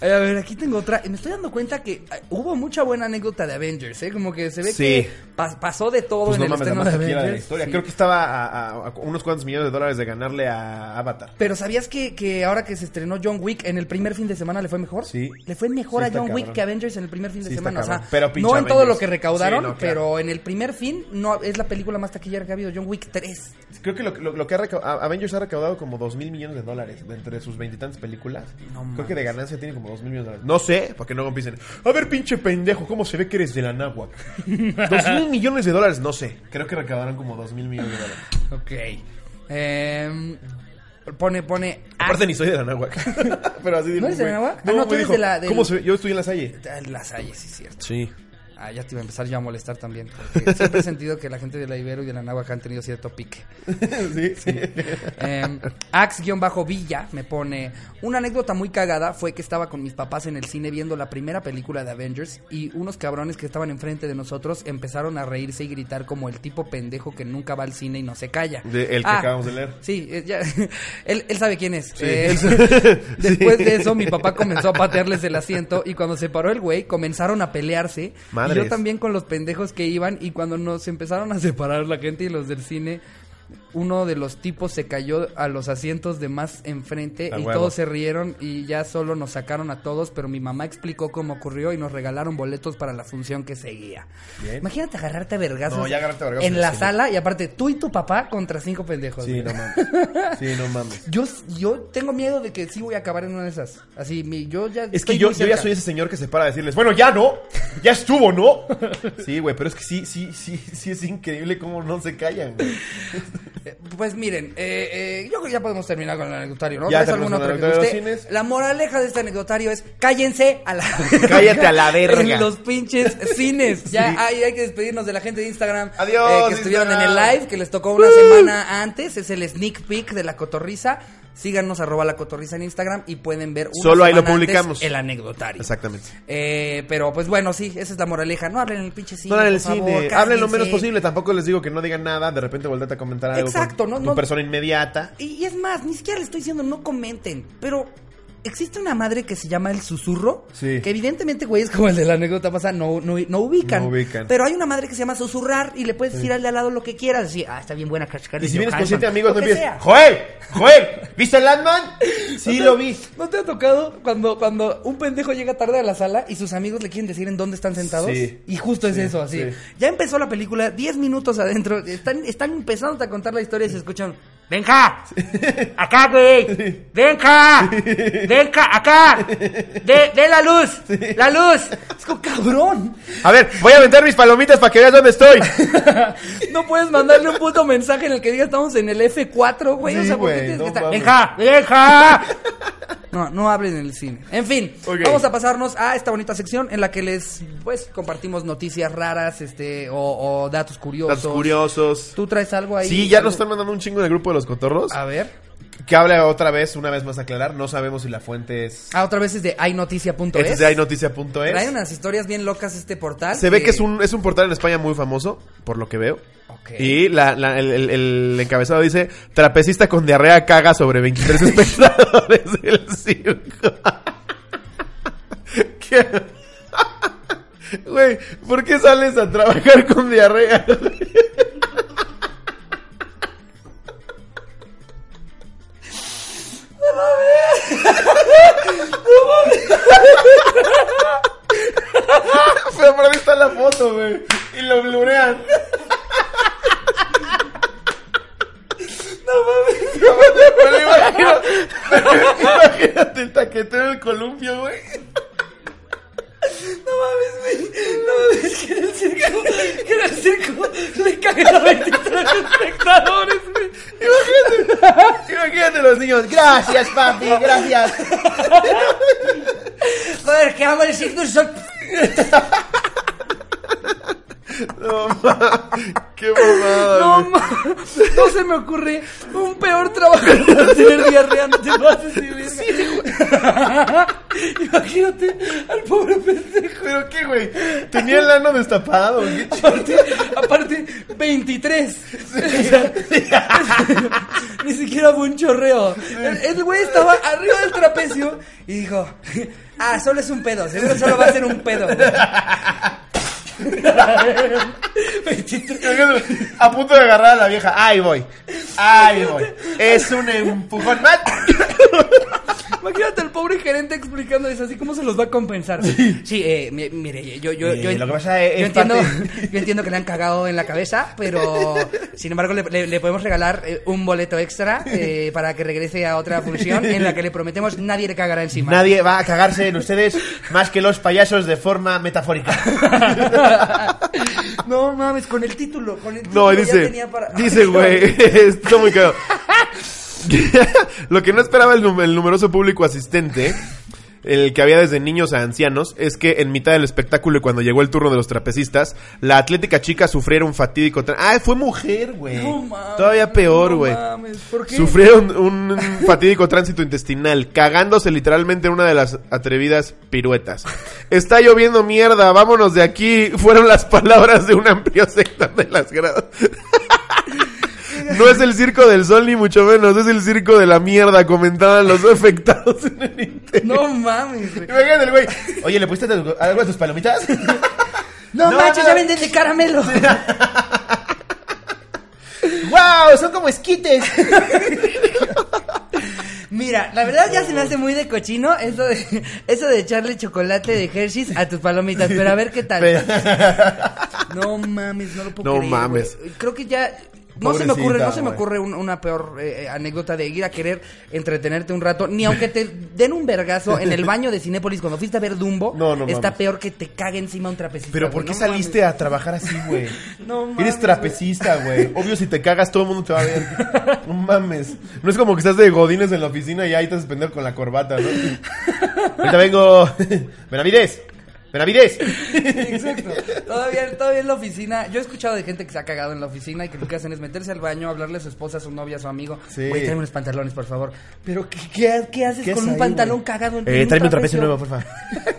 Eh, A ver, aquí tengo otra. Me estoy dando cuenta que eh, hubo mucha buena anécdota de Avengers, ¿eh? Como que se ve Sí. que pas- pasó de todo Pues en no el mames, estreno de taquillera de la Avengers. historia. Sí. Creo que estaba a, a- a unos cuantos millones de dólares de ganarle a Avatar. Pero ¿sabías que, que ahora que se estrenó John Wick en el primer fin de semana le fue mejor? Sí. Le fue mejor Sí, a John Wick cabrón. que Avengers en el primer fin de Sí, semana. O sea, Pero no en todo lo que recaudaron, Sí, no, claro. pero en el primer fin no es la película más taquillera que ha habido, John Wick 3. Creo que lo, lo- lo que ha recau- a- Avengers ha recaudado como dos mil millones de dólares entre sus veintitantas películas. No Creo que de ganancia tiene como dos mil millones de dólares. No sé, porque no empiecen. A ver, pinche pendejo, ¿cómo se ve que eres de la náhuac? dos mil millones de dólares, no sé. Creo que recaudaron como dos mil millones de dólares. Ok. Em, pone, pone... Aparte ni soy de la náhuac. Pero así. ¿No eres de la náhuac? Ah, No, tú eres de la- del- ¿Cómo se ve? Yo estoy en la Salle. Ah, Las hay, sí, es cierto. Sí. Ah, ya te iba a empezar yo a molestar también. siempre he sentido que la gente de la Ibero y de la Náhuac han tenido cierto pique. sí, sí. Eh, Ax-Villa me pone una anécdota muy cagada fue que estaba con mis papás en el cine viendo la primera película de Avengers y unos cabrones que estaban enfrente de nosotros empezaron a reírse y gritar como el tipo pendejo que nunca va al cine y no se calla. De- el que acabamos de leer. Sí, eh, ya, él, él sabe quién es. Sí. Eh, después de eso mi papá comenzó a patearles el asiento y cuando se paró el güey comenzaron a pelearse. Y yo también con los pendejos que iban y cuando nos empezaron a separar la gente y los del cine, uno de los tipos se cayó a los asientos de más enfrente y huevo. todos se rieron y ya solo nos sacaron a todos, pero mi mamá explicó cómo ocurrió y nos regalaron boletos para la función que seguía. Bien. Imagínate agarrarte a vergazos No, ya agarrarte a vergazos en la sala y aparte tú y tu papá contra cinco pendejos. Sí, güey. no mames. Sí, no mames. Yo, yo tengo miedo de que sí voy a acabar en una de esas. Así, mi, yo ya. Es que yo, ya soy ese señor que se para a decirles, bueno, ya no, ya estuvo, ¿no? Sí, güey, pero es que sí, sí, sí, sí es increíble cómo no se callan, güey. Pues miren, eh, eh, yo creo que ya podemos terminar con el anecdotario, ¿no? Ya ¿Traes terminamos alguna otra que guste? cines. La moraleja de este anecdotario es cállense a la Cállate a la verga. En los pinches cines. Ya Sí. hay, hay que despedirnos de la gente de Instagram. Adiós, eh, que estuvieron en el live, que les tocó una semana antes. Es el sneak peek de la cotorriza. Síganos arroba la cotorriza en Instagram y pueden ver una Solo ahí lo publicamos. el anecdotario. Exactamente. Eh, pero pues bueno, sí, esa es la moraleja. No hablen en el pinche cine. No en el por favor, cine, hablen lo menos posible, tampoco les digo que no digan nada, de repente volvete a comentar algo Exacto, con no- tu no- persona inmediata. Y, y es más, ni siquiera le estoy diciendo no comenten, pero existe una madre que se llama el susurro. Sí. Que evidentemente, güey, es como el de la anécdota pasada, no, no, no ubican. No ubican. Pero hay una madre que se llama susurrar y le puedes decir al de al lado lo que quieras. Decir, ah, está bien buena Scarlett Y si vienes con Johansson", siete amigos, no empiezas. ¡Joel! ¡Joel! ¿Viste el Landman? Sí, lo vi. ¿No te ha tocado cuando, cuando un pendejo llega tarde a la sala y sus amigos le quieren decir en dónde están sentados? Sí. Y justo es eso, así. sí. Ya empezó la película, 10 minutos adentro, están, están empezando a contar la historia y se escuchan... ¡Venga! ¡Acá, güey! ¡Venga! ¡Venga! ¡Acá! ¡De, de la luz! ¡La luz! Es como, cabrón. A ver, voy a aventar mis palomitas para que veas dónde estoy. No puedes mandarle un puto mensaje en el que diga estamos en el F4, güey. o Sí, sea, ¿por qué güey, tienes no que estar? mames. ¡Venga! ¡Venga! No, no hablen en el cine. En fin, vamos a pasarnos a esta bonita sección en la que les, pues, compartimos noticias raras, este, o, o datos curiosos. Datos curiosos. ¿Tú traes algo ahí? Sí, ya nos están mandando un chingo en el grupo de los cotorros. A ver. Que habla otra vez, una vez más aclarar. No sabemos si la fuente es. Ah, otra vez es de haynoticia.es. Este es de haynoticia.es. Trae unas historias bien locas este portal. Se ve que es un, es un portal en España muy famoso, por lo que veo. Ok. Y la, la- el, el- el encabezado dice: Trapecista con diarrea caga sobre 23 espectadores del circo. ¿Qué? Güey, ¿por qué sales a trabajar con diarrea? Pero por ahí está la foto, güey. Y lo blurean. No mames. Me lo imagino. Imagínate el taquetero del columpio, güey. No mames, güey. No mames, que en el circo, que en el circo le cagan a 23 espectadores, güey. Imagínate. Imagínate los niños. Gracias, papi, gracias. Joder, que amo el circo y soy... No mames. Qué mamada, No, güey. ma- no se me ocurre un peor trabajo para tener diarrea, no te pases de verga. Imagínate al pobre pendejo. ¿Pero qué, güey? Tenía el ano destapado, güey. Aparte, aparte, 23. O sea, Ni siquiera fue un chorreo. El, güey estaba arriba del trapecio y dijo, ah, solo es un pedo, seguro solo va a ser un pedo. 23. A punto de agarrar a la vieja. Ahí voy. Ahí voy. Es un empujón más. Imagínate al pobre gerente explicando eso, así cómo se los va a compensar. Sí, eh, mi- mire, yo, yo, Eh, yo, lo que pasa es- yo entiendo, parte- yo entiendo que le han cagado en la cabeza, pero sin embargo le, le- le podemos regalar eh, un boleto extra eh, para que regrese a otra función en la que le prometemos nadie le cagará encima. Nadie va a cagarse en ustedes más que los payasos de forma metafórica. no mames, con el título, con el título No, ya dice, tenía para- dice, güey, está muy cagado. Lo que no esperaba el, num- el numeroso público asistente, el que había desde niños a ancianos, es que en mitad del espectáculo y cuando llegó el turno de los trapecistas, la atlética chica sufriera un fatídico... Ah, fue mujer, güey. No mames, Todavía peor, no güey. mames, ¿por qué? Sufrieron un fatídico tránsito intestinal, cagándose literalmente en una de las atrevidas piruetas. Está lloviendo mierda, vámonos de aquí. Fueron las palabras de un amplio sector de las gradas. No es el circo del sol ni mucho menos, es el circo de la mierda, comentaban los afectados en el interior. No mames, güey. Imagínate el güey. Oye, ¿le pusiste algo a tus palomitas? No, No, manches, no. ya venden de caramelo. ¡Wow! Son como esquites. Mira, la verdad ya se me hace muy de cochino eso de, eso de echarle chocolate de Hershey's a tus palomitas, pero a ver qué tal. No mames, no lo puedo No creer. mames. güey. Creo que ya no se me ocurre, no se me ocurre un- una peor eh, eh, anécdota de ir a querer entretenerte un rato, ni aunque te den un vergazo en el baño de Cinépolis cuando fuiste a ver Dumbo, No, no está mames. peor que te cague encima un trapecista. Pero ¿por qué no saliste mames. a trabajar así, güey? No mames, Eres trapecista, güey. Obvio, si te cagas, todo el mundo te va a ver. No mames. No es como que estás de godines en la oficina y ahí te haces pendejo con la corbata, ¿no? Ahorita vengo. Benavides. Benavides. Exacto. Todavía, todavía en la oficina. Yo he escuchado de gente que se ha cagado en la oficina y que lo que hacen es meterse al baño, hablarle a su esposa, a su novia, a su amigo. Sí. Güey, tráeme unos pantalones, por favor. Pero, ¿qué, qué, qué haces ¿Qué con un ahí, pantalón güey? cagado en Eh, en tráeme un trapecio nuevo, por favor.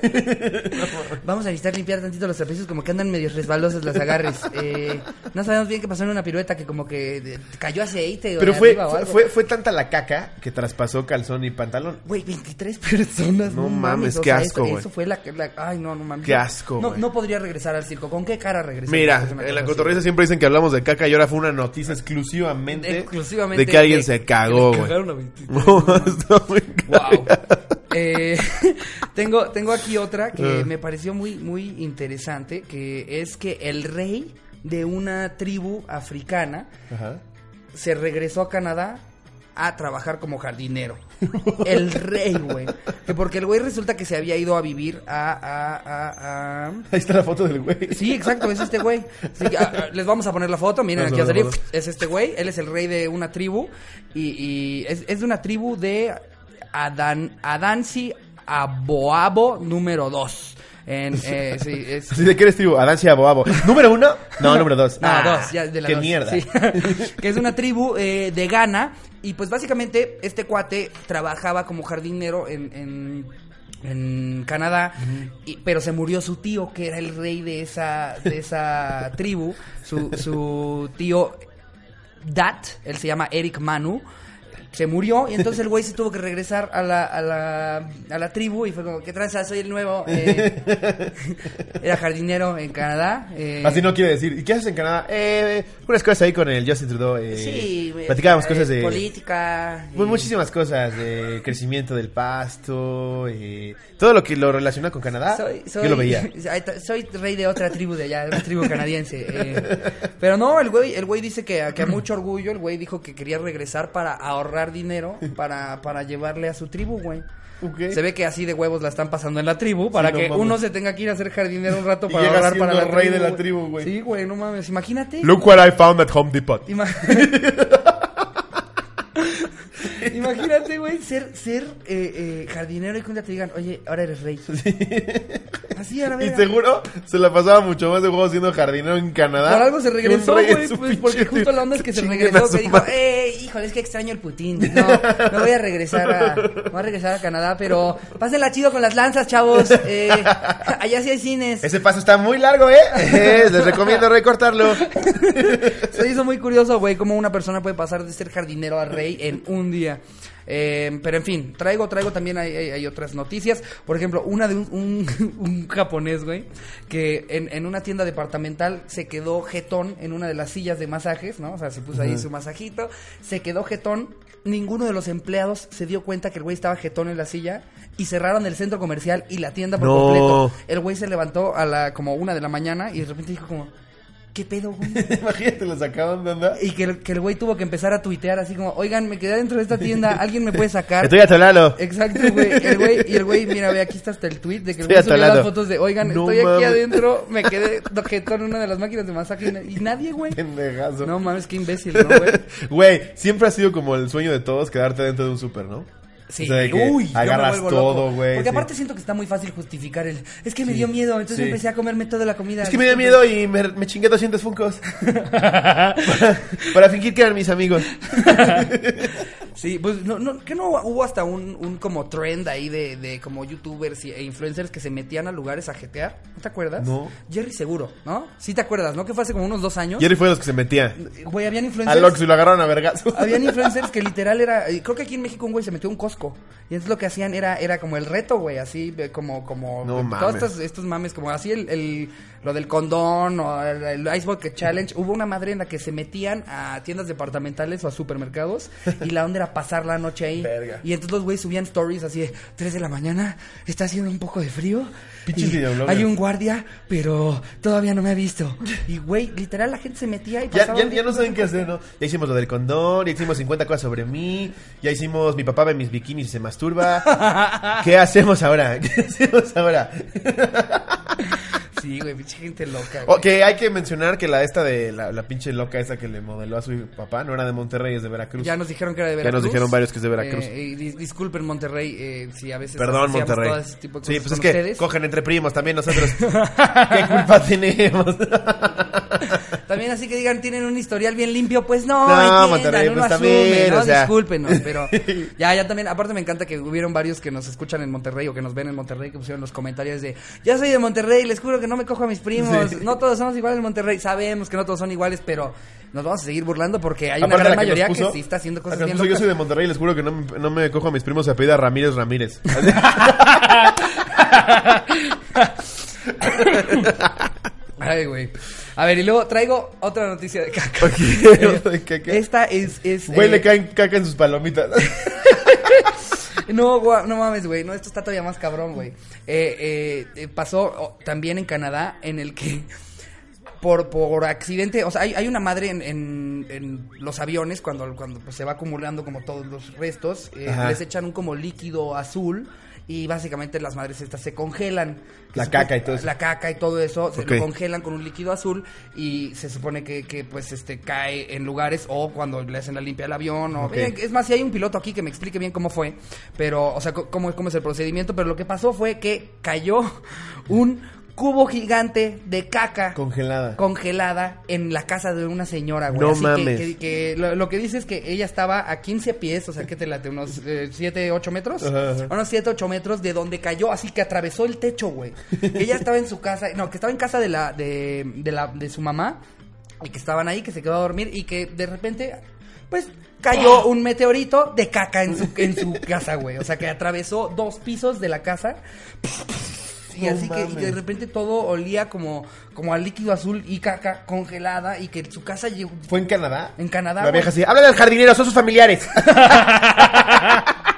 Vamos a necesitar limpiar tantito los trapecios, como que andan medio resbalosos las agarres. Eh, no sabemos bien qué pasó en una pirueta que como que cayó aceite. o Pero fue, o fue, fue, fue tanta la caca que traspasó calzón y pantalón. Güey, 23 personas, no, No mames. mames, o qué sea, asco, eso, güey. eso fue la, la- Ay, no, no mames. Qué asco, No, güey. no podría regresar al circo. ¿Con qué cara regresar? Mira, en la cotorriza siempre dicen que hablamos de caca y ahora fue una noticia exclusivamente, Exclusivamente de que alguien de- se cagó, le güey. cagaron a 23, No, no mames. está muy Wow. Eh, tengo, tengo aquí otra que Ah. me pareció muy, muy interesante, que es que el rey de una tribu africana Ajá. se regresó a Canadá a trabajar como jardinero. El rey, güey. Que porque el güey resulta que se había ido a vivir a... a, a, a- Ahí está la foto del güey. Sí, exacto, es este güey. Sí, les vamos a poner la foto, miren Vamos aquí a a salir. Es este güey, él es el rey de una tribu y, y es, es de una tribu de Adan, Adansi Aboabo número 2. En, eh, sí, es, Así de que eres tribu, Adancia Boabo. ¿Número uno? No, número dos. no, Ah, dos, ya de la Qué dos, mierda. sí. que es una tribu eh, de Ghana. Y pues básicamente este cuate trabajaba como jardinero en, en, en Canadá. y- pero se murió su tío, que era el rey de esa, de esa tribu. Su, su tío Dat, él se llama Eric Manu. Se murió y entonces el güey se tuvo que regresar a la, a la, a la tribu y fue como, ¿qué tranza? Soy el nuevo. eh, era jardinero en Canadá. eh, Así no quiere decir. ¿Y qué haces en Canadá? Eh, unas cosas ahí con el Justin Trudeau. Eh, Sí, Platicábamos eh, cosas de... política. Pues muchísimas cosas, de crecimiento del pasto, eh, todo lo que lo relaciona con Canadá, Soy, soy, yo lo veía. soy rey de otra tribu de allá, de una tribu canadiense. eh. Pero no, el güey, el güey dice que, que a mucho orgullo, el güey dijo que quería regresar para ahorrar dinero para, para llevarle a su tribu, güey. Se ve que así de huevos la están pasando en la tribu para no que mames. uno se tenga que ir a ser jardinero un rato para ahorrar para la rey tribu, de la tribu, güey. Sí, güey, no mames, imagínate. Look what I found at Home Depot. Ima- Imagínate, güey, ser, ser eh, eh, jardinero y que un día te digan, oye, ahora eres rey. Así, ahora Y seguro se la pasaba mucho más de juego siendo jardinero en Canadá. Por algo se regresó, güey, pues, porque justo la onda es que se regresó, que dijo, eh, híjole, es que extraño el Putin. No, me voy a regresar a, voy a regresar a Canadá, pero pásenla chido con las lanzas, chavos. Eh, allá sí hay cines. Ese paso está muy largo, ¿eh? Eh, Les recomiendo recortarlo. Se hizo muy curioso, güey, cómo una persona puede pasar de ser jardinero a rey en un día. Eh, pero en fin, traigo, traigo también hay, hay- hay otras noticias. Por ejemplo, una de un, un- un japonés, güey, que en, en una tienda departamental se quedó jetón en una de las sillas de masajes, ¿no? O sea, se puso ahí su masajito, se quedó jetón. Ninguno de los empleados se dio cuenta que el güey estaba jetón en la silla y cerraron el centro comercial y la tienda por No. completo. El güey se levantó a la como una de la mañana y de repente dijo como, ¿qué pedo, güey? Imagínate, lo sacaban de andar. Y que el, que el güey tuvo que empezar a tuitear así como, oigan, me quedé dentro de esta tienda, ¿alguien me puede sacar? Estoy atolado. Exacto, güey. El güey, y el güey, mira, ve, aquí está hasta el tweet de que el Estoy güey subió las fotos de, oigan, No estoy aquí mames. adentro, me quedé dojetón en una de las máquinas de masaje y na- y nadie, güey. Pendejazo. No mames, qué imbécil, ¿no, güey? Güey, siempre ha sido como el sueño de todos quedarte dentro de un súper, ¿no? Sí, O sea, de que uy, me agarras todo, güey, Porque sí. aparte siento que está muy fácil justificar el, es que me dio miedo, entonces Sí. empecé a comerme toda la comida. Es que me dio miedo y me, me chingué 200 funcos. para, para fingir que eran mis amigos. Sí, pues no, no, que no hubo hasta un, un como trend ahí de, de como youtubers e influencers que se metían a lugares a jetear, ¿no te acuerdas? No. Jerry seguro, ¿no? Sí te acuerdas, ¿no? Que fue hace como unos dos años. Jerry fue de los que se metía. Güey, habían Al influencers. Ox y lo agarraron a vergazo. Habían influencers que literal era, creo que aquí en México un güey se metió a un Costco y entonces lo que hacían era era como el reto, güey, así como como No mames. todos estos, estos mames como así el, el- lo del condón o el, el Ice Bucket Challenge, hubo una madre en la que se metían a tiendas departamentales o a supermercados y la onda era pasar la noche ahí. Verga. Y entonces los güeyes subían stories así de 3 de la mañana, está haciendo un poco de frío. Pinches hay un guardia, pero todavía no me ha visto. Y güey, literal la gente se metía y Ya, pasaba ya, ya no saben qué hacer, ¿no? Ya hicimos lo del condón, ya hicimos 50 cosas sobre mí, ya hicimos mi papá ve mis bikinis y se masturba. ¿Qué hacemos ahora? ¿Qué hacemos ahora? Sí, güey, pinche gente loca. güey. Ok, hay que mencionar que la esta de la, la pinche loca esa que le modeló a su papá no era de Monterrey, es de Veracruz. Ya nos dijeron que era de Ya Veracruz. nos dijeron varios que es de Veracruz. Eh, dis- disculpen, Monterrey, eh, si a veces Perdón, Monterrey. todo ese tipo de Sí, cosas pues es con que ustedes. cogen entre primos también nosotros. ¿Qué culpa tenemos? También así que digan, tienen un historial bien limpio, pues no, No, Monterrey, pues asume, también, ¿no? o sea. Discúlpenos, pero ya, ya también, aparte me encanta que hubieron varios que nos escuchan en Monterrey o que nos ven en Monterrey, que pusieron los comentarios de, ya soy de Monterrey, les juro que no me cojo a mis primos, Sí. no todos somos iguales en Monterrey, sabemos que no todos son iguales, pero nos vamos a seguir burlando porque hay una gran que mayoría que sí está haciendo cosas bien Yo soy de Monterrey y les juro que no, me- no me cojo a mis primos se apellida Ramírez Ramírez. Ay, güey. A ver, y luego traigo otra noticia de caca. Esta es... es Güey, eh, le caen caca en sus palomitas. No, no mames, güey. No, esto está todavía más cabrón, güey. Eh, eh, eh, pasó oh, también en Canadá en el que por, por accidente, o sea, hay, hay una madre en, en- en los aviones cuando, cuando pues, se va acumulando como todos los restos, eh, les echan un como líquido azul y básicamente las madres estas se congelan. La caca y todo eso. La caca y todo eso, se lo congelan con un líquido azul y se supone que, que, pues este cae en lugares o cuando le hacen la limpia al avión o es más si hay un piloto aquí que me explique bien cómo fue pero o sea cómo, cómo es el procedimiento pero lo que pasó fue que cayó un cubo gigante de caca Congelada. congelada en la casa de una señora, güey. No Así que- mames. Que, que lo, lo que dice es que ella estaba a 15 pies, o sea, ¿qué te late? ¿Unos 7, 8 metros? Ajá, ajá. Unos 7, 8 metros de donde cayó, así que atravesó el techo, güey. Que ella estaba en su casa, no, que estaba en casa de la, de, de la, de su mamá, y que estaban ahí, que se quedó a dormir, y que de repente, pues, cayó un meteorito de caca en su, en su casa, güey. O sea, que atravesó dos pisos de la casa. Y No así que y de repente todo olía como, como a líquido azul y caca congelada y que su casa llegó ¿Fue en Canadá? en Canadá. La vieja así, háblale al jardinero, son sus familiares.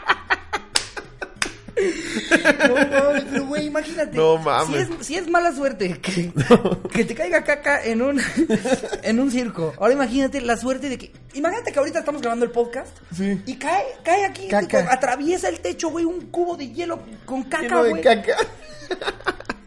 No mames, pero güey, imagínate. No mames. Si es, si es mala suerte que, que te caiga caca en un, en un circo. Ahora imagínate la suerte de que. Imagínate que ahorita estamos grabando el podcast. Sí. Y cae, cae aquí, Caca. con- atraviesa el techo, güey, un cubo de hielo con caca, Lleno de caca.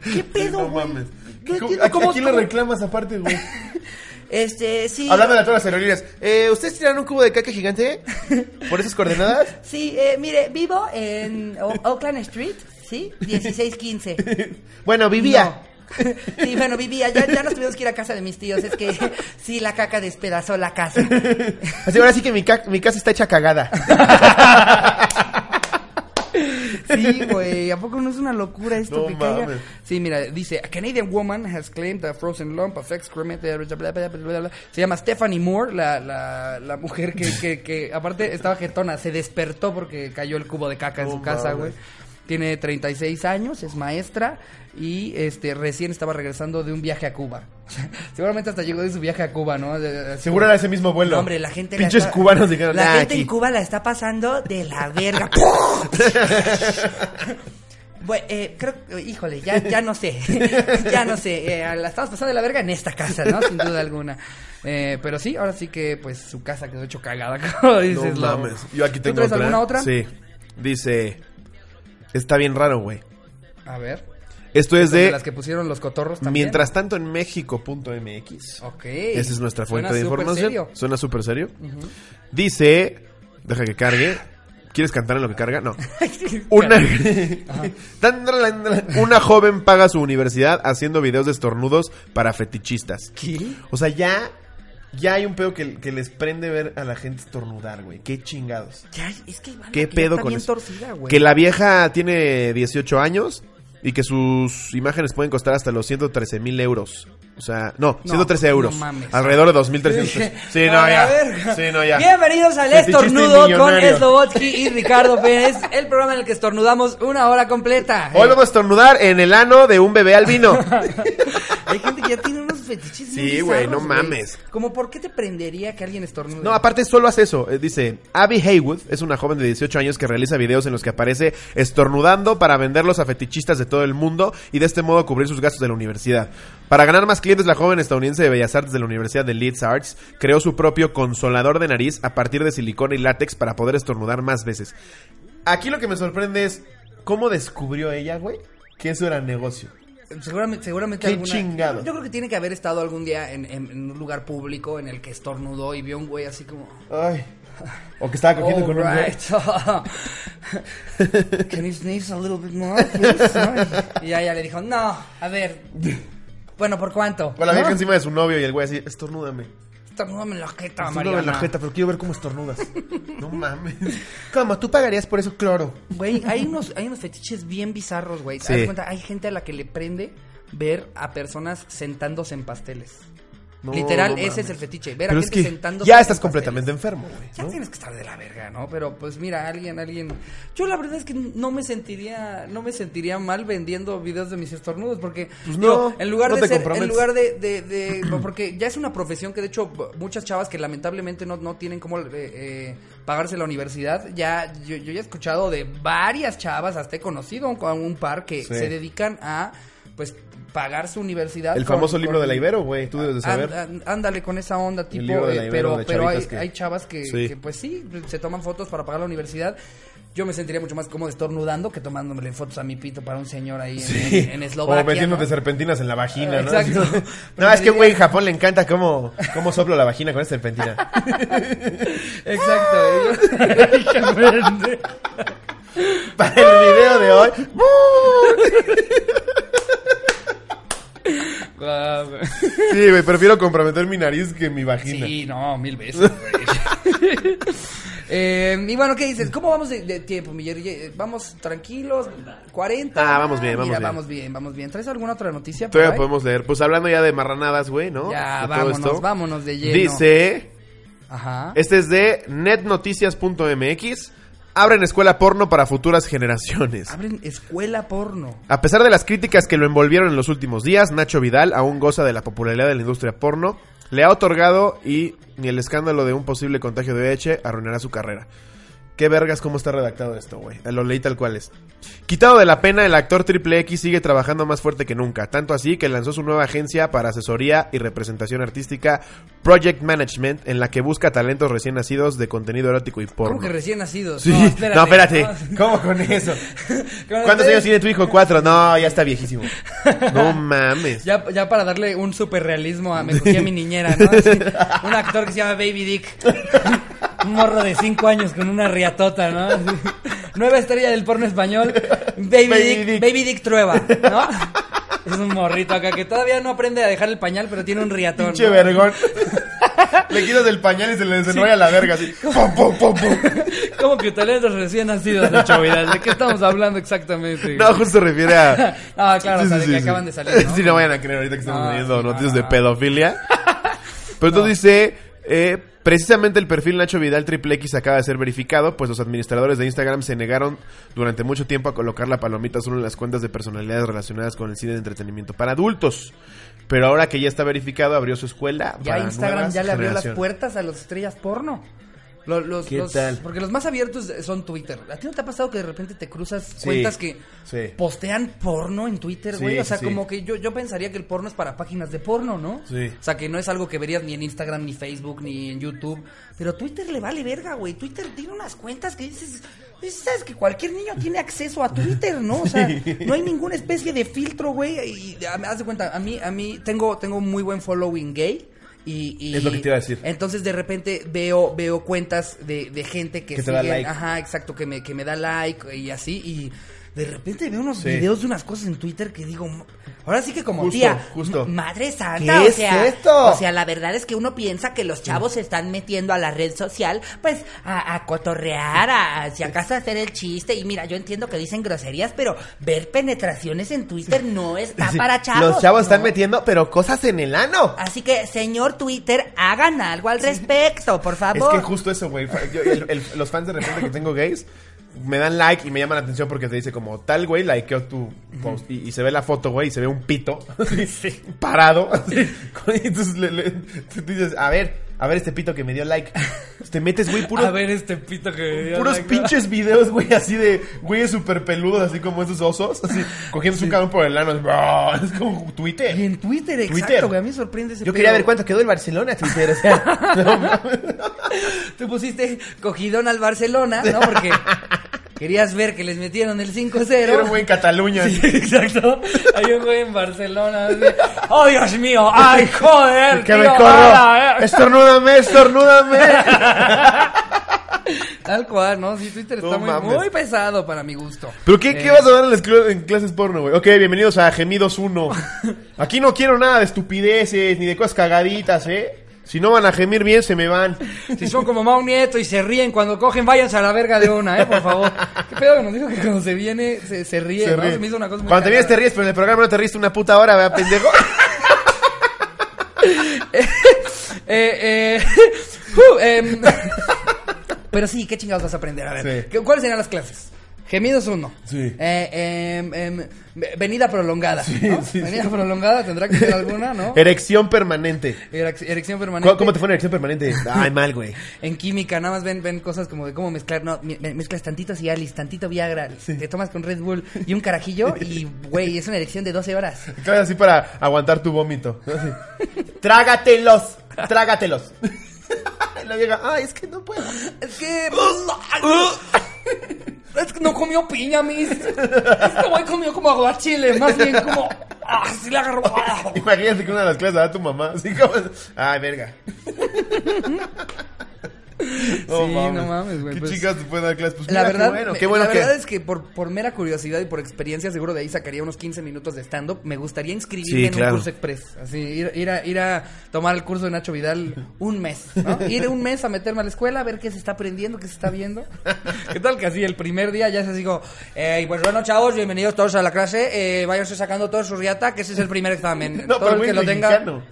¿Qué pedo, No güey? mames. No ¿A, entiendo a quién le reclamas aparte, güey? Este, sí. Hablando de todas las aerolíneas. Eh, ¿Ustedes tiraron un cubo de caca gigante? ¿Por esas coordenadas? Sí, eh, mire, vivo en O- Oakland Street, ¿sí? 1615. Bueno, vivía. No. Sí, bueno, vivía. Ya, ya nos tuvimos que ir a casa de mis tíos. Es que sí, la caca despedazó la casa. Así ahora sí que mi, ca- mi casa está hecha cagada. Sí, güey. ¿A poco no es una locura esto No que caiga? mames. Sí, mira, dice: A Canadian woman has claimed a frozen lump of excrement. bla. Se llama Stephanie Moore, la, la, la mujer que, que, que, aparte, estaba jetona. Se despertó porque cayó el cubo de caca en No su casa, güey. Tiene 36 años, es maestra y este recién estaba regresando de un viaje a Cuba. Seguramente hasta llegó de su viaje a Cuba, ¿no? Seguro era ese mismo vuelo. No, hombre, la gente la Pinches está- cubanos dijeron, La "Nah, gente aquí". en Cuba la está pasando de la verga. Bueno, eh, creo, híjole, ya, ya no sé, ya no sé, eh, la estamos pasando de la verga en esta casa, ¿no? Sin duda alguna. Eh, pero sí, ahora sí que, pues, su casa quedó hecho cagada, como dices. No mames. Yo aquí ¿Tú tengo traes otra. alguna otra? Sí. Dice... Está bien raro, güey. A ver. Esto es De de... las que pusieron los cotorros también. Mientras tanto en México.mx. Ok. Esa es nuestra fuente Suena de información. serio. Suena súper serio. Dice... Deja que cargue. ¿Quieres cantar en lo que carga? No. Una, una joven paga su universidad haciendo videos de estornudos para fetichistas. ¿Qué? O sea, ya, ya hay un pedo que, que les prende ver a la gente estornudar, güey. Qué chingados. Ya, es que banda ¿Qué que pedo con eso? torcida, güey. Que la vieja tiene 18 años y que sus imágenes pueden costar hasta los 113 mil euros. O sea, no, 113 euros. no mames. Alrededor de 2.300. Sí, no, ya. Sí, no, ya. Bienvenidos al Estornudo con. Slobotsky y Ricardo Pérez, el programa en el que estornudamos una hora completa. Hoy vamos a estornudar en el ano de un bebé albino. Hay gente que ya tiene unos fetiches Sí, güey, no mames. Como, ¿por qué te prendería que alguien estornude? No, aparte solo hace eso. Eh, Dice, Abby Haywood es una joven de 18 años que realiza videos en los que aparece estornudando para venderlos a fetichistas de todo el mundo y de este modo cubrir sus gastos de la universidad. Para ganar más clientes, la joven estadounidense de Bellas Artes de la Universidad de Leeds Arts creó su propio consolador de nariz a partir de silicona y látex para poder estornudar más veces. Aquí lo que me sorprende es cómo descubrió ella, güey, que eso era negocio. Seguramente, seguramente alguna- chingado. Yo creo que tiene que haber estado algún día en, en- en un lugar público en el que estornudó y vio un güey así como. Ay. O que estaba cogiendo con un güey. Can you sneeze a little bit more? ¿No? Y ya, ya le dijo, no, a ver. Bueno, ¿por cuánto? Con la ¿No? vieja encima de su novio y el güey así, estornúdame. Estornúdame en la jeta, Estornúdame en la Mariana. jeta, pero quiero ver cómo estornudas. no mames. ¿Cómo? ¿Tú pagarías por eso cloro? Güey, hay unos, hay unos fetiches bien bizarros, güey. ¿Te Sí. das cuenta? Hay gente a la que le prende ver a personas sentándose en pasteles. No, Literal, no ese es el fetiche. Ver Pero a es gente que sentándose ya estás completamente enfermo, güey. Ya ¿no? tienes que estar de la verga, ¿no? Pero pues mira, alguien, alguien. Yo la verdad es que no me sentiría, no me sentiría mal vendiendo videos de mis estornudos, porque Pues digo, en lugar no de ser, en lugar de, de, de- porque ya es una profesión que de hecho muchas chavas que lamentablemente no, no tienen cómo eh, eh, pagarse la universidad, ya yo, yo ya he escuchado de varias chavas, hasta he conocido a un, un par que Sí. se dedican a pues pagar su universidad. El con- famoso libro de la Ibero, güey. Tú debes de saber. Ánd- ándale con esa onda tipo, eh, pero pero hay, que- hay chavas que, Sí. que, pues sí, se toman fotos para pagar la universidad. Yo me sentiría mucho más cómodo estornudando que tomándome fotos a mi pito para un señor ahí en, Sí. en, en Eslovaquia. o metiéndote ¿no? serpentinas en la vagina, ¿no? Exacto. No, es que, güey, en Japón le encanta cómo, cómo soplo la vagina con esta serpentina. Exacto. Para el video de hoy. Sí, güey, prefiero comprometer mi nariz que mi vagina. Sí, no, mil veces, güey. Eh, y bueno, ¿qué dices? ¿Cómo vamos de, de tiempo, mi Jerry? Eh, ¿Vamos tranquilos? ¿40? Ah, vamos bien, vamos Mira, bien. vamos bien, vamos bien. ¿Traes alguna otra noticia? por Todavía ahí? podemos leer. Pues hablando ya de marranadas, güey, ¿no? Ya, De vámonos, esto. vámonos de lleno. Dice, Ajá. este es de netnoticias.mx. Abren escuela porno para futuras generaciones. Abren escuela porno. A pesar de las críticas que lo envolvieron en los últimos días, Nacho Vidal aún goza de la popularidad de la industria porno. Le ha otorgado y ni el escándalo de un posible contagio de VIH arruinará su carrera. Qué vergas cómo está redactado esto, güey. Lo leí tal cual es. Quitado de la pena, el actor Triple X sigue trabajando más fuerte que nunca. Tanto así que lanzó su nueva agencia para asesoría y representación artística, Project Management, en la que busca talentos recién nacidos de contenido erótico y porno. ¿Cómo que recién nacidos? Sí. No, espérate. No, espérate. No. ¿Cómo con eso? ¿Cuántos años tiene tu hijo? Cuatro. No, ya está viejísimo. No mames. Ya, ya para darle un super realismo a me cogí a mi niñera, ¿no? Así, un actor que se llama Baby Dick. Un morro de cinco años con una riatota, ¿no? Nueva estrella del porno español. Baby, Baby Dick, Dick. Baby Dick Trueba, ¿no? Es un morrito acá que todavía no aprende a dejar el pañal, pero tiene un riatón. Pinche ¿no? vergón. Le quitas el pañal y se le desenrolla la verga así. Pum, pum, pum, pum. ¿Cómo que talentos recién nacidos, Nacho Vidal? ¿De qué estamos hablando exactamente? No, justo se refiere a. Ah, claro, Sí, o sea, sí, de que sí, sí. acaban de salir, ¿no? Sí, no vayan a creer ahorita que estamos sí, no, noticias no, de pedofilia. Pero entonces dice. Eh, Precisamente el perfil Nacho Vidal Triple X acaba de ser verificado, pues los administradores de Instagram se negaron durante mucho tiempo a colocar la palomita solo en las cuentas de personalidades relacionadas con el cine de entretenimiento para adultos. Pero ahora que ya está verificado, abrió su escuela. Ya para Instagram ya le abrió las puertas a las estrellas porno. Lo- los- ¿Qué los- tal? Porque los más abiertos son Twitter. ¿A ti no te ha pasado que de repente te cruzas Sí, cuentas que sí. postean porno en Twitter, Sí, güey? o sea, sí. como que yo, yo pensaría que el porno es para páginas de porno, ¿no? Sí. O sea, que no es algo que verías ni en Instagram, ni Facebook, ni en YouTube. Pero Twitter le vale verga, güey. Twitter tiene unas cuentas que dices... Sabes que cualquier niño tiene acceso a Twitter, ¿no? O sea, no hay ninguna especie de filtro, güey. Y a- haz de cuenta, a mí, a mí tengo, tengo muy buen following gay. Y, y- Es lo que te iba a decir. Entonces de repente veo veo cuentas de, de gente que, Que te da siguen- like. ajá, exacto, que me, que me da like y así y de repente veo unos Sí. videos de unas cosas en Twitter que digo, "M- ahora sí que como Justo, tía, justo. madre santa, ¿Qué o es sea, esto? o sea, la verdad es que uno piensa que los chavos se están metiendo a la red social, pues a, a cotorrear, a, si acaso hacer el chiste y mira, yo entiendo que dicen groserías, pero ver penetraciones en Twitter no está Sí, para chavos. Los chavos están metiendo, pero cosas en el ano. Así que, señor Twitter, hagan algo al respecto, por Es favor. que justo eso, güey. Los fans de repente que tengo gays me dan like y me llaman la atención porque te dice como tal, güey, likeó tu post. Y, y se ve la foto, güey, y se ve un pito así, parado. así. y entonces le- le- dices, a ver, a ver este pito que me dio like. Te metes, güey, puros, A ver este pito que me dio puros like, ¿no? pinches videos, güey, así de güeyes súper peludos, así como esos osos, así, cogiendo su cabrón por el ano. así, Es como Twitter. Y en Twitter, exacto, Twitter. güey. A mí me sorprende ese Yo pedo. quería ver cuánto quedó el Barcelona, Twitter. O sea, no. Tú pusiste cogidón al Barcelona, ¿no? Porque Querías ver que les metieron el 5-0. Era un güey en Cataluña. Sí, exacto. Hay un güey en Barcelona. así, ¡Oh, Dios mío! ¡Ay, joder! Que me corro. ala, eh". Estornúdame, estornúdame. Tal cual, ¿no? Sí, Twitter está No muy, mames. muy pesado para mi gusto. ¿Pero qué, Eh, qué vas a dar en, las en clases porno, güey? Ok, bienvenidos a Gemidos 1. Aquí no quiero nada de estupideces ni de cosas cagaditas, ¿eh? Si no van a gemir bien, se me van. Si son como Mau Nieto y se ríen cuando cogen, váyanse a la verga de una, ¿eh? Por favor. ¿Qué pedo que nos dijo que cuando se viene se, se ríe, Se ¿no? ríe. Se me hizo una cosa muy Cuando te vienes te ríes, pero en el programa no te ríes una puta hora, ¿verdad, pendejo? Eh, eh, uh, em, pero sí, ¿qué chingados vas a aprender? A ver, Sí. ¿qué- ¿cuáles serían las clases? Gemidos uno. Sí. Eh, em, em, ve- venida prolongada. ¿no? sí, venida prolongada, tendrá que ser alguna, ¿no? Erección permanente. Erec- Erección permanente. ¿Cómo, cómo te fue en erección permanente? Ay, mal, güey. En química, nada más ven, ven cosas como de cómo mezclar, no, me- me- mezclas tantito Cialis, tantito Viagra, te tomas con Red Bull y un carajillo y, güey, es una erección de 12 horas. Claro, así para aguantar tu vómito. Trágatelos, trágatelos. La vieja, ay, es que no puedo. Es que... es que no comió piña, mis. Este güey comió como aguachile, más bien como... Ah, sí le agarró. Imagínate que una de las clases la da tu mamá. Así como, ay, verga. Sí, no mames, güey, ¿Qué pues- chicas te pueden dar clases? Pues La mira, verdad, qué bueno, qué bueno la que... verdad es que por, por mera curiosidad y por experiencia, seguro de ahí sacaría unos 15 minutos de stand-up. Me gustaría inscribirme Sí, en claro. un curso express. Así, ir, ir a, ir a tomar el curso de Nacho Vidal un mes, ¿no? Ir un mes a meterme a la escuela, a ver qué se está aprendiendo, qué se está viendo. ¿Qué tal que así el primer día ya así como, eh, pues bueno, chavos, bienvenidos todos a la clase. Eh, váyanse sacando todos su riata, que ese es el primer examen. No, Todo pero el que lo tenga. mexicano.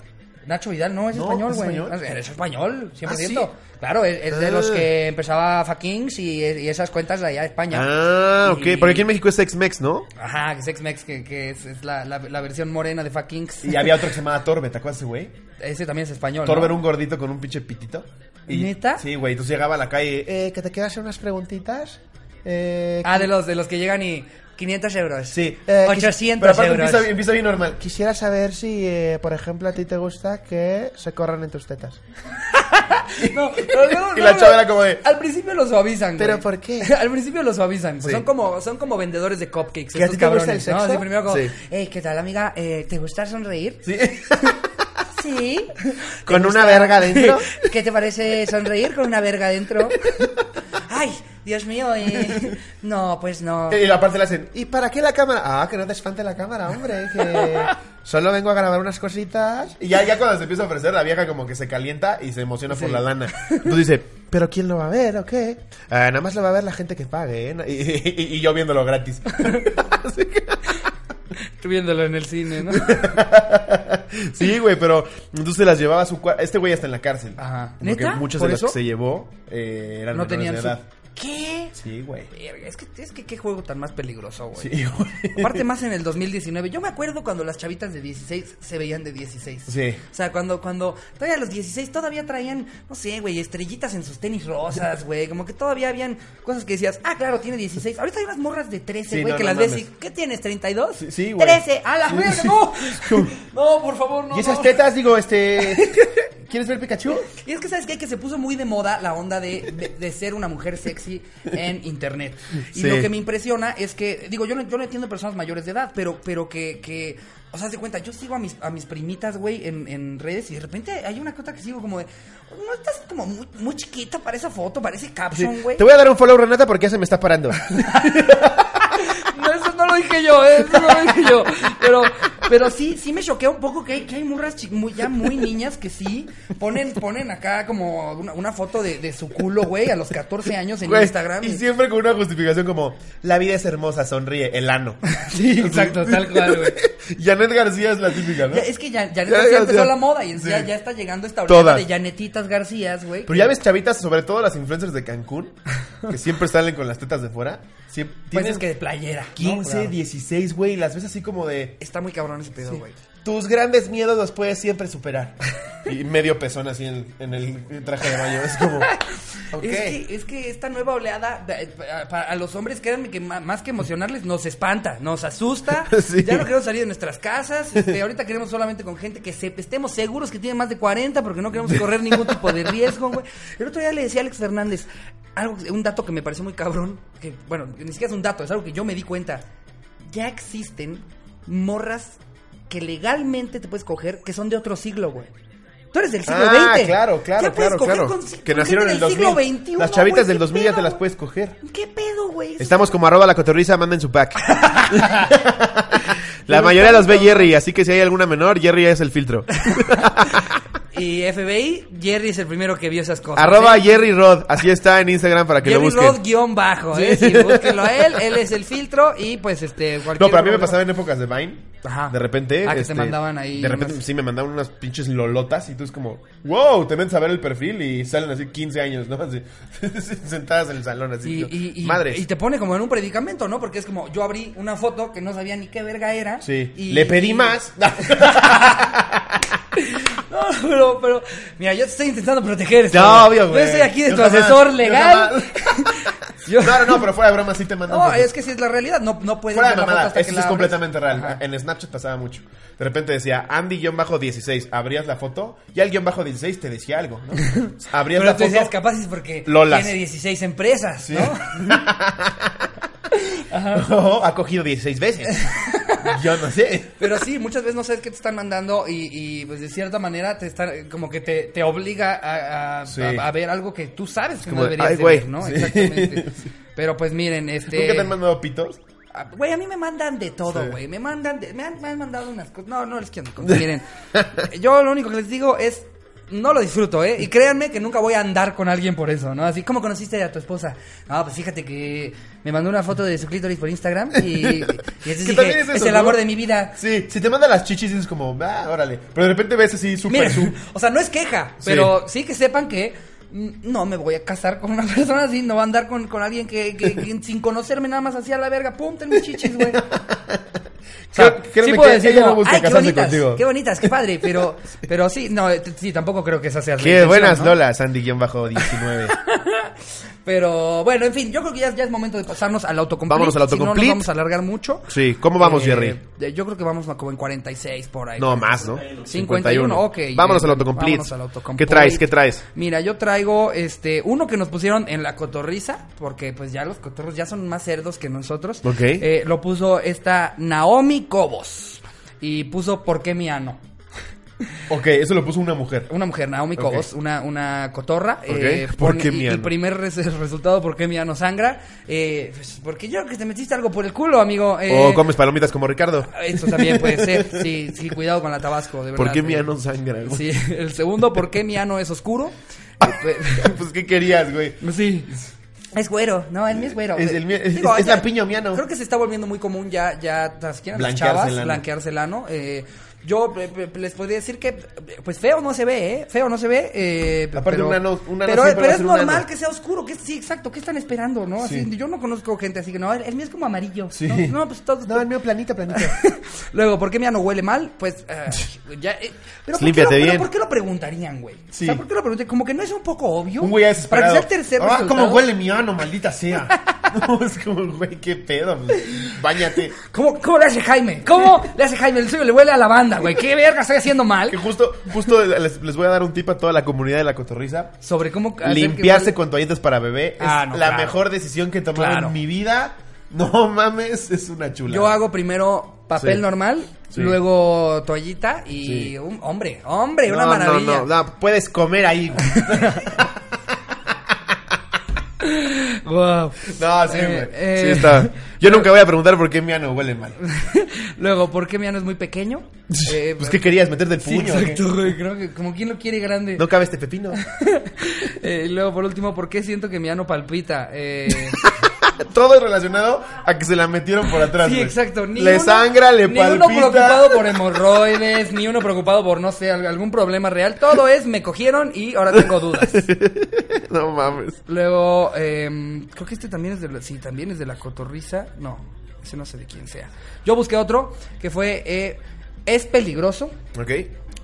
Nacho Vidal, no, es No, español, ¿es güey. español? Eres español, 100%. ¿Ah, sí? Claro, es, es de los Ah. que empezaba Fakings y, y esas cuentas de allá de España. Ah, ok. Y- Porque aquí en México es Ex-Mex, ¿no? Ajá, es X-Mex, que, que es, es la, la, la versión morena de Fakings. Y había otro que se llamaba Torbe, ¿te acuerdas ese güey? Ese también es español. Torbe ¿no? era un gordito con un pinche pitito. ¿Neta? Sí, güey. Entonces llegaba a la calle. Eh, que te quedas hacer unas preguntitas. Eh, Ah, de los, de los que llegan y 500 euros. Sí. eh, 800 quis- pero aparte euros. Empieza, empieza bien normal. Quisiera saber si, eh, por ejemplo, a ti te gusta que se corran en tus tetas. No, pero luego- Y la chava era como de- Al principio lo suavizan, ¿Pero güey. por qué? Al principio lo suavizan. pues Sí. son, como, son como vendedores de cupcakes. ¿Que a estos ti te gusta cabrones, el ¿no? sexo? Así primero como, Sí. hey, ¿qué tal, amiga? Eh, ¿Te gusta sonreír? Sí. Sí. ¿Con ¿Te una verga dentro? ¿Qué te parece sonreír con una verga dentro? Ay, Dios mío, eh. No, pues no. y aparte le hacen, ¿y para qué la cámara? Ah, que no te espante la cámara, hombre. Que solo vengo a grabar unas cositas. Y ya, ya cuando se empieza a ofrecer, la vieja como que se calienta y se emociona por la lana. Entonces dice, ¿pero quién lo va a ver o qué? "Ah, nada más lo va a ver la gente que pague, ¿eh? Y, y- y yo viéndolo gratis. Así que- Tú viéndolo en el cine, ¿no? Sí, güey, pero entonces las llevaba a su cuarto. Este güey está en la cárcel. Ajá. Como que ¿Neta? muchos ¿Por de eso? que se llevó eh, eran No menores tenían de su... ¿Qué? Sí, güey. Verga, Es que, es que qué juego tan más peligroso, güey. Sí, güey. Aparte más en el 2019. Yo me acuerdo cuando las chavitas de 16 se veían de 16. Sí. O sea, cuando, cuando todavía los 16 todavía traían, no sé, güey, estrellitas en sus tenis rosas, güey. Como que todavía habían cosas que decías, ah, claro, tiene 16. Ahorita hay unas morras de 13, Sí, güey, no, que no las ves mames. y, ¿qué tienes? ¿32? Sí, sí, güey. 13, a la verga, no. No, por favor, no. Y esas tetas, digo, este. ¿Quieres ver Pikachu? Y es que, ¿sabes qué? Que se puso muy de moda la onda de, de- de ser una mujer sexy en internet. Y Sí. lo que me impresiona es que, digo, yo no, yo no entiendo personas mayores de edad, pero, pero que, que, o sea, de cuenta, yo sigo a mis, a mis primitas, güey, en, en redes y de repente hay una cosa que sigo como de, no estás como muy, muy chiquita para esa foto, para ese caption, güey. Te voy a dar un follow, Renata, porque ya se me está parando. No, eso no lo dije yo, ¿eh? eso no lo dije yo. Pero, pero sí, sí me choquea un poco que hay, que hay morras muy, ya muy niñas que sí ponen, ponen acá como una, una foto de, de su culo, güey, a los 14 años en Güey, Instagram. Y siempre con una justificación como: La vida es hermosa, sonríe, el ano. Sí, exacto, tal cual, güey. Janet García es la típica, ¿no? Ya, es que ya, ya ya, empezó la moda y Sí. ya, ya está llegando esta oleada Todas. de Janetitas Garcías, güey. Pero ya ves chavitas, sobre todo las influencers de Cancún, que siempre salen con las tetas de fuera. Siempre, Pues es que de playera. ¿no? 15, Claro. 16, güey, y las ves así como de... Está muy cabrón ese pedo, güey. Tus grandes miedos los puedes siempre superar. Y medio pezón así en, en el traje de baño. Es como. Es, que, es que esta nueva oleada a, los hombres, créanme que más que emocionarles, nos espanta, nos asusta. Sí. Ya no queremos salir de nuestras casas. este, ahorita queremos solamente con gente que se, estemos seguros que tiene más de 40 porque no queremos correr ningún tipo de riesgo, güey. El otro día le decía a Alex Fernández, algo, un dato que me pareció muy cabrón, que bueno, ni siquiera es un dato, es algo que yo me di cuenta. Ya existen morras que legalmente te puedes coger que son de otro siglo, güey. Tú eres del siglo Ah, XX. claro, claro, Ya claro, claro. con- que nacieron en el del 2000. siglo XXI, Las chavitas del ¿qué 2000 ya te las puedes coger. ¿Qué pedo, güey? Estamos como arroba la cotorriza, manden su pack. la mayoría los ve Jerry, así que si hay alguna menor, Jerry es el filtro. Y FBI, Jerry es el primero que vio esas cosas. arroba ¿eh? Jerry Rod, así está en Instagram para que Jerry lo busquen. Rod guion bajo, ¿eh? Sí, búsquenlo a él, él es el filtro y pues este... No, cualquier pero a mí me pasaba en épocas de Vine. Ajá. De repente. Ah, que te este, mandaban ahí De repente, unas- sí, me mandaban unas pinches lolotas y tú es como, wow, te metes a ver el perfil y salen así 15 años, ¿no? Así, sentadas en el salón, así. Y, y, y- Madres. y te pone como en un predicamento, ¿no? Porque es como, yo abrí una foto que no sabía ni qué verga era. Sí. y- Le pedí y- más. No, pero, pero, mira, yo te estoy intentando proteger. No, obvio, güey. Yo estoy aquí de Yo tu jamás, asesor legal. Yo- No, no, pero fuera de broma sí te mandan. No, es que si es la realidad, no, no puedes Fuera de mamada, esto sí es abres. completamente real. Ajá. En Snapchat pasaba mucho. De repente decía Andy-16, abrías la foto y el guion bajo 16 te decía algo, ¿no? Abrías Pero la tú foto. decías, capaz es porque Lolas. tiene 16 empresas, Sí. ¿no? Oh, ha cogido 16 veces. Yo no sé. Pero sí, muchas veces no sabes qué te están mandando y, y, pues de cierta manera te están, como que te, te obliga a, a- Sí. a- a ver algo que tú sabes que como no de, deberías "Ay, de güey". ver, ¿no? Sí. Exactamente. Pero pues miren, este... ¿Nunca te han mandado pitos? Ah, Güey, a mí me mandan de todo, Sí. güey. Me mandan, de- me, han, me han mandado unas cosas. No, no les quiero contar. Miren, yo lo único que les digo es, no lo disfruto, ¿eh? Y créanme que nunca voy a andar con alguien por eso, ¿no? Así, ¿cómo conociste a tu esposa? No, pues fíjate que me mandó una foto de su clítoris por Instagram y, y dije, es el ¿no? amor de mi vida. Sí, si te mandan las chichis dices como, ah, órale. Pero de repente ves así súper zoom. o sea, no es queja, pero sí que sepan que no me voy a casar con una persona así, no voy a andar con, con alguien que, que- que sin conocerme nada más así a la verga, pum, ten mis chichis, güey. O sea, Creo- sí puedo que decir no busca ay, qué casarse bonitas, contigo". qué bonitas, qué padre, pero, pero sí, no, sí, tampoco creo que esa sea la Qué buenas ¿no? Lolas, Andy-19. Pero bueno, en fin, yo creo que ya, ya es momento de pasarnos al autocomplete. Vámonos al Si no, autocomplete. nos vamos a alargar mucho. Sí, ¿cómo vamos, Eh, Jerry? Yo creo que vamos como en 46 por ahí. No, más, ¿no? 51, ok. Vámonos eh, al autocomplete. vámonos al autocomplete. ¿Qué traes? ¿Qué traes? Mira, yo traigo este uno que nos pusieron en la cotorriza, porque pues ya los cotorros ya son más cerdos que nosotros. Ok. Eh, lo puso esta Naomi Cobos y puso ¿Por qué mi ano? Ok, eso lo puso una mujer. Una mujer, Naomi Ok. Cobos, una, una cotorra. Ok. eh, ¿Por qué mi y ano? primer res- resultado, ¿por qué mi ano sangra? Eh, pues, porque yo creo que te metiste algo por el culo, amigo. Eh, O comes palomitas como Ricardo. Eso también puede ser. Sí, sí, cuidado con la tabasco, de verdad. ¿Por qué mi eh. ano sangra? güey? Sí, el segundo, ¿por qué mi ano es oscuro? Pues, ¿qué querías, güey? Sí. Es güero, no, el mío es güero. Es- el mío- es- Digo, es ya- lampiño miano. Creo que se está volviendo muy común ya, ya, las, quieren las Blanquearse chavas, el ano. blanquearse el ano. Eh, yo eh, eh, les podría decir que, pues feo no se ve, ¿eh? Feo no se ve. Eh, Aparte, pero, un ano- un ano pero, pero es normal ano. que sea oscuro. Que, sí, exacto. ¿Qué están esperando, no? Así, Sí. yo no conozco gente así que no, el, el mío es como amarillo. Sí. No, no, pues todo. No, el mío planita, planita. Luego, ¿por qué mi ano huele mal? Pues, eh, ya. eh, pero ¿por qué lo- pero bien. ¿Por qué lo preguntarían, güey? Sí. O sea, ¿por qué lo preguntarían? Como que no es un poco obvio. Un güey Para que sea el tercer Ah, cómo huele mi ano, maldita sea. No, es como, güey, qué pedo. pues, Báñate. ¿Cómo, ¿Cómo le hace Jaime? ¿Cómo le hace Jaime? El suyo le huele a lavanda, güey. ¿Qué verga estoy haciendo mal? Que justo, justo les, les voy a dar un tip a toda la comunidad de la cotorriza. Sobre cómo que Limpiarse con toallitas para bebé Ah, es no, la claro. mejor decisión que he tomado Claro. en mi vida. No mames, es una chula. Yo hago primero papel Sí. normal, Sí. luego toallita y... Sí. un- hombre, hombre, una maravilla. No, no, no, puedes comer ahí. Wow. No, sí, Eh, eh. Sí está. Yo nunca voy a preguntar por qué mi ano huele mal. luego, ¿por qué mi ano es muy pequeño? Eh, Pues, ¿qué querías? ¿Meterte el Sí, puño? qué? exacto, güey. Creo que como quien lo quiere grande. No cabe este pepino. Eh, y luego, por último, ¿por qué siento que mi ano palpita? Todo es relacionado a que se la metieron por atrás. sí, güey. exacto. Ni le uno- sangra, le Ni palpita. uno preocupado por hemorroides, ni uno preocupado por, no sé, al- algún problema real. Todo es, me cogieron y ahora tengo dudas. no mames. Luego, eh, creo que este también es de la, sí, también es de la cotorriza. No, ese no sé de quién sea. Yo busqué otro que fue, eh, es peligroso. Ok.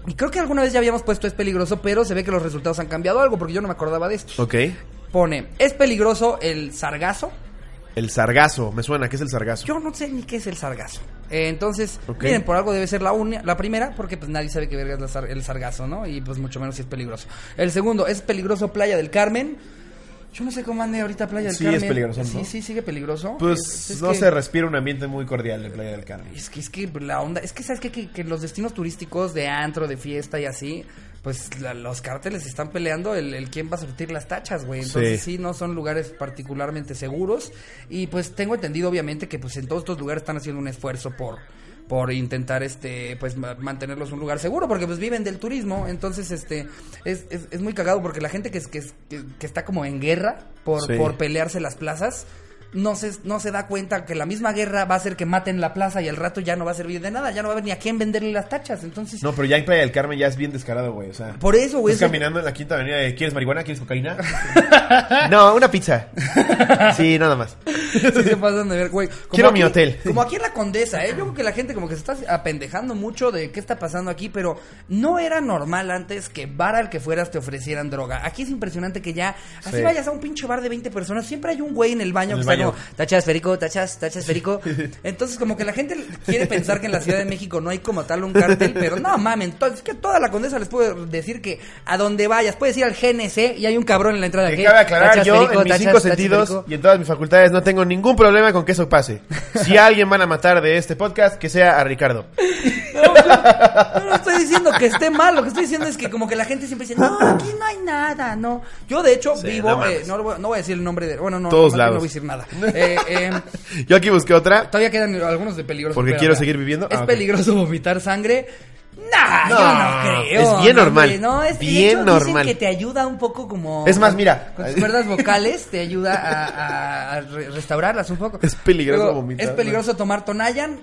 Y creo que alguna vez ya habíamos puesto es peligroso, pero se ve que los resultados han cambiado algo porque yo no me acordaba de esto. Ok. Pone, es peligroso el sargazo. El sargazo. Me suena. ¿Qué es el sargazo? Yo no sé ni qué es el sargazo. Eh, entonces, miren, por algo debe ser la, unia- la primera, porque pues nadie sabe qué verga es la sar- el sargazo, ¿no? Y pues mucho menos si es peligroso. El segundo, es peligroso Playa del Carmen. Yo no sé cómo ande ahorita Playa del Sí, Carmen. es peligroso, ¿no? Sí, sí, sigue peligroso. Pues Es no que- se respira un ambiente muy cordial en Playa del Carmen. Es que, es que la onda, es que sabes qué? que, que los destinos turísticos de antro, de fiesta y así, pues la- los cárteles están peleando el, el quién va a surtir las tachas, güey. Entonces Sí. sí. no son lugares particularmente seguros. Y pues tengo entendido obviamente que pues en todos estos lugares están haciendo un esfuerzo por por intentar este pues ma- mantenerlos un lugar seguro porque pues viven del turismo entonces este es, es, es muy cagado porque la gente que, es- que, que, que está como en guerra por, Sí. por pelearse las plazas no se, no se da cuenta que la misma guerra va a hacer que maten la plaza y al rato ya no va a servir de nada, ya no va a haber ni a quién venderle las tachas. Entonces, No, pero ya en Playa del Carmen ya es bien descarado, güey. O sea, por eso, güey. Estás caminando en la quinta avenida de ¿Quieres marihuana? ¿Quieres cocaína? no, una pizza. Sí, nada más. Sí se pasan de ver, güey. Como Quiero aquí- mi hotel. Como aquí en la Condesa, ¿eh? Yo creo que la gente como que se está apendejando mucho de qué está pasando aquí, pero no era normal antes que bar al que fueras te ofrecieran droga. Aquí es impresionante que ya, así Sí. vayas a un pinche bar de 20 personas, siempre hay un güey en el baño En que el baño. Como, tachas esférico, tachas, tachas esférico. Entonces como que la gente quiere pensar que en la Ciudad de México no hay como tal un cartel, pero no mamen, es que toda la Condesa les puede decir que a donde vayas, puedes ir al GNC y hay un cabrón en la entrada. ¿qué? cabe aclarar, Tachas yo en mis tachas, cinco tachas sentidos y en todas mis facultades no tengo ningún problema con que eso pase. Si a alguien van a matar de este podcast, que sea a Ricardo. No, estoy diciendo que esté mal, lo que estoy diciendo es que como que la gente siempre dice, no, aquí no hay nada, no. Yo de hecho Sí, vivo, no eh, no, voy, no voy a decir el nombre de, bueno, no, Todos lados. no voy a decir nada. Eh, eh, Yo aquí busqué otra. todavía quedan algunos de peligroso. Porque quiero seguir viviendo. ¿Es Ah, ok. peligroso vomitar sangre? Nah, No, yo no creo. es bien no, normal, No, es bien hecho, normal. Dicen que te ayuda un poco como. Es más, mira. Con tus cuerdas vocales te ayuda a, a- a re- restaurarlas un poco. Es peligroso Luego, vomitar, Es peligroso tomar Tonayan.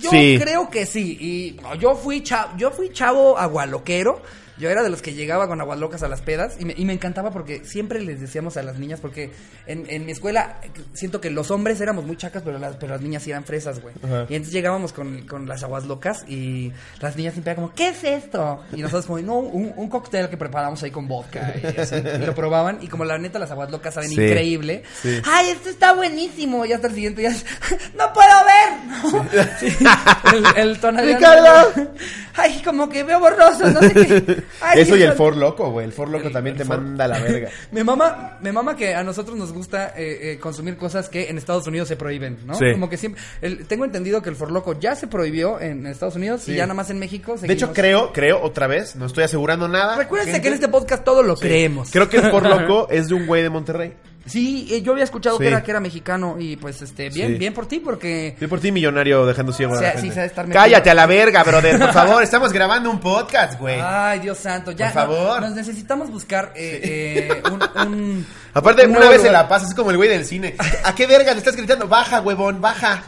Yo Sí. creo que sí. Y yo fui chavo, yo fui chavo agualoquero. Yo era de los que llegaba con aguas locas a las pedas y me, y me encantaba porque siempre les decíamos a las niñas, porque en, en mi escuela siento que los hombres éramos muy chacas, pero las, pero las niñas sí eran fresas, güey. Ajá. Y entonces llegábamos con, con las aguas locas y las niñas siempre eran como, ¿qué es esto? Y nosotros como, no, un, un cóctel que preparamos ahí con vodka. Y, así, y lo probaban y como la neta las aguas locas saben Sí. increíble. Sí. ¡Ay, esto está buenísimo! Y hasta el siguiente día, ¡no puedo ver! ¿no? Sí. El, el tono de- ¡Ricardo! ¡Ay, como que veo borroso! No sé qué. Ay, Eso y el For Loco, güey. El For Loco El- también el te For- manda a la verga. Me mama, me mama que a nosotros nos gusta eh, eh, consumir cosas que en Estados Unidos se prohíben, ¿no? Sí. Como que siempre... el- tengo entendido que el forloco ya se prohibió en Estados Unidos Sí. y ya nada más en México De hecho, seguimos- creo, creo, otra vez, no estoy asegurando nada. Recuérdense gente. que en este podcast todo lo Sí. creemos. Creo que el For Loco es de un güey de Monterrey. Sí, eh, yo había escuchado Sí. que era que era mexicano y pues este bien Sí. bien por ti porque Estoy por ti millonario dejando ciego a la gente. estar. Cállate a la verga, brother, por favor. Estamos grabando un podcast, güey. Ay, Dios santo, ya. Por favor. no, nos necesitamos buscar eh, eh, un, un- Aparte, un una nuevo vez se la pasa, es como el güey del cine. ¿A qué verga le estás gritando? Baja, huevón, baja.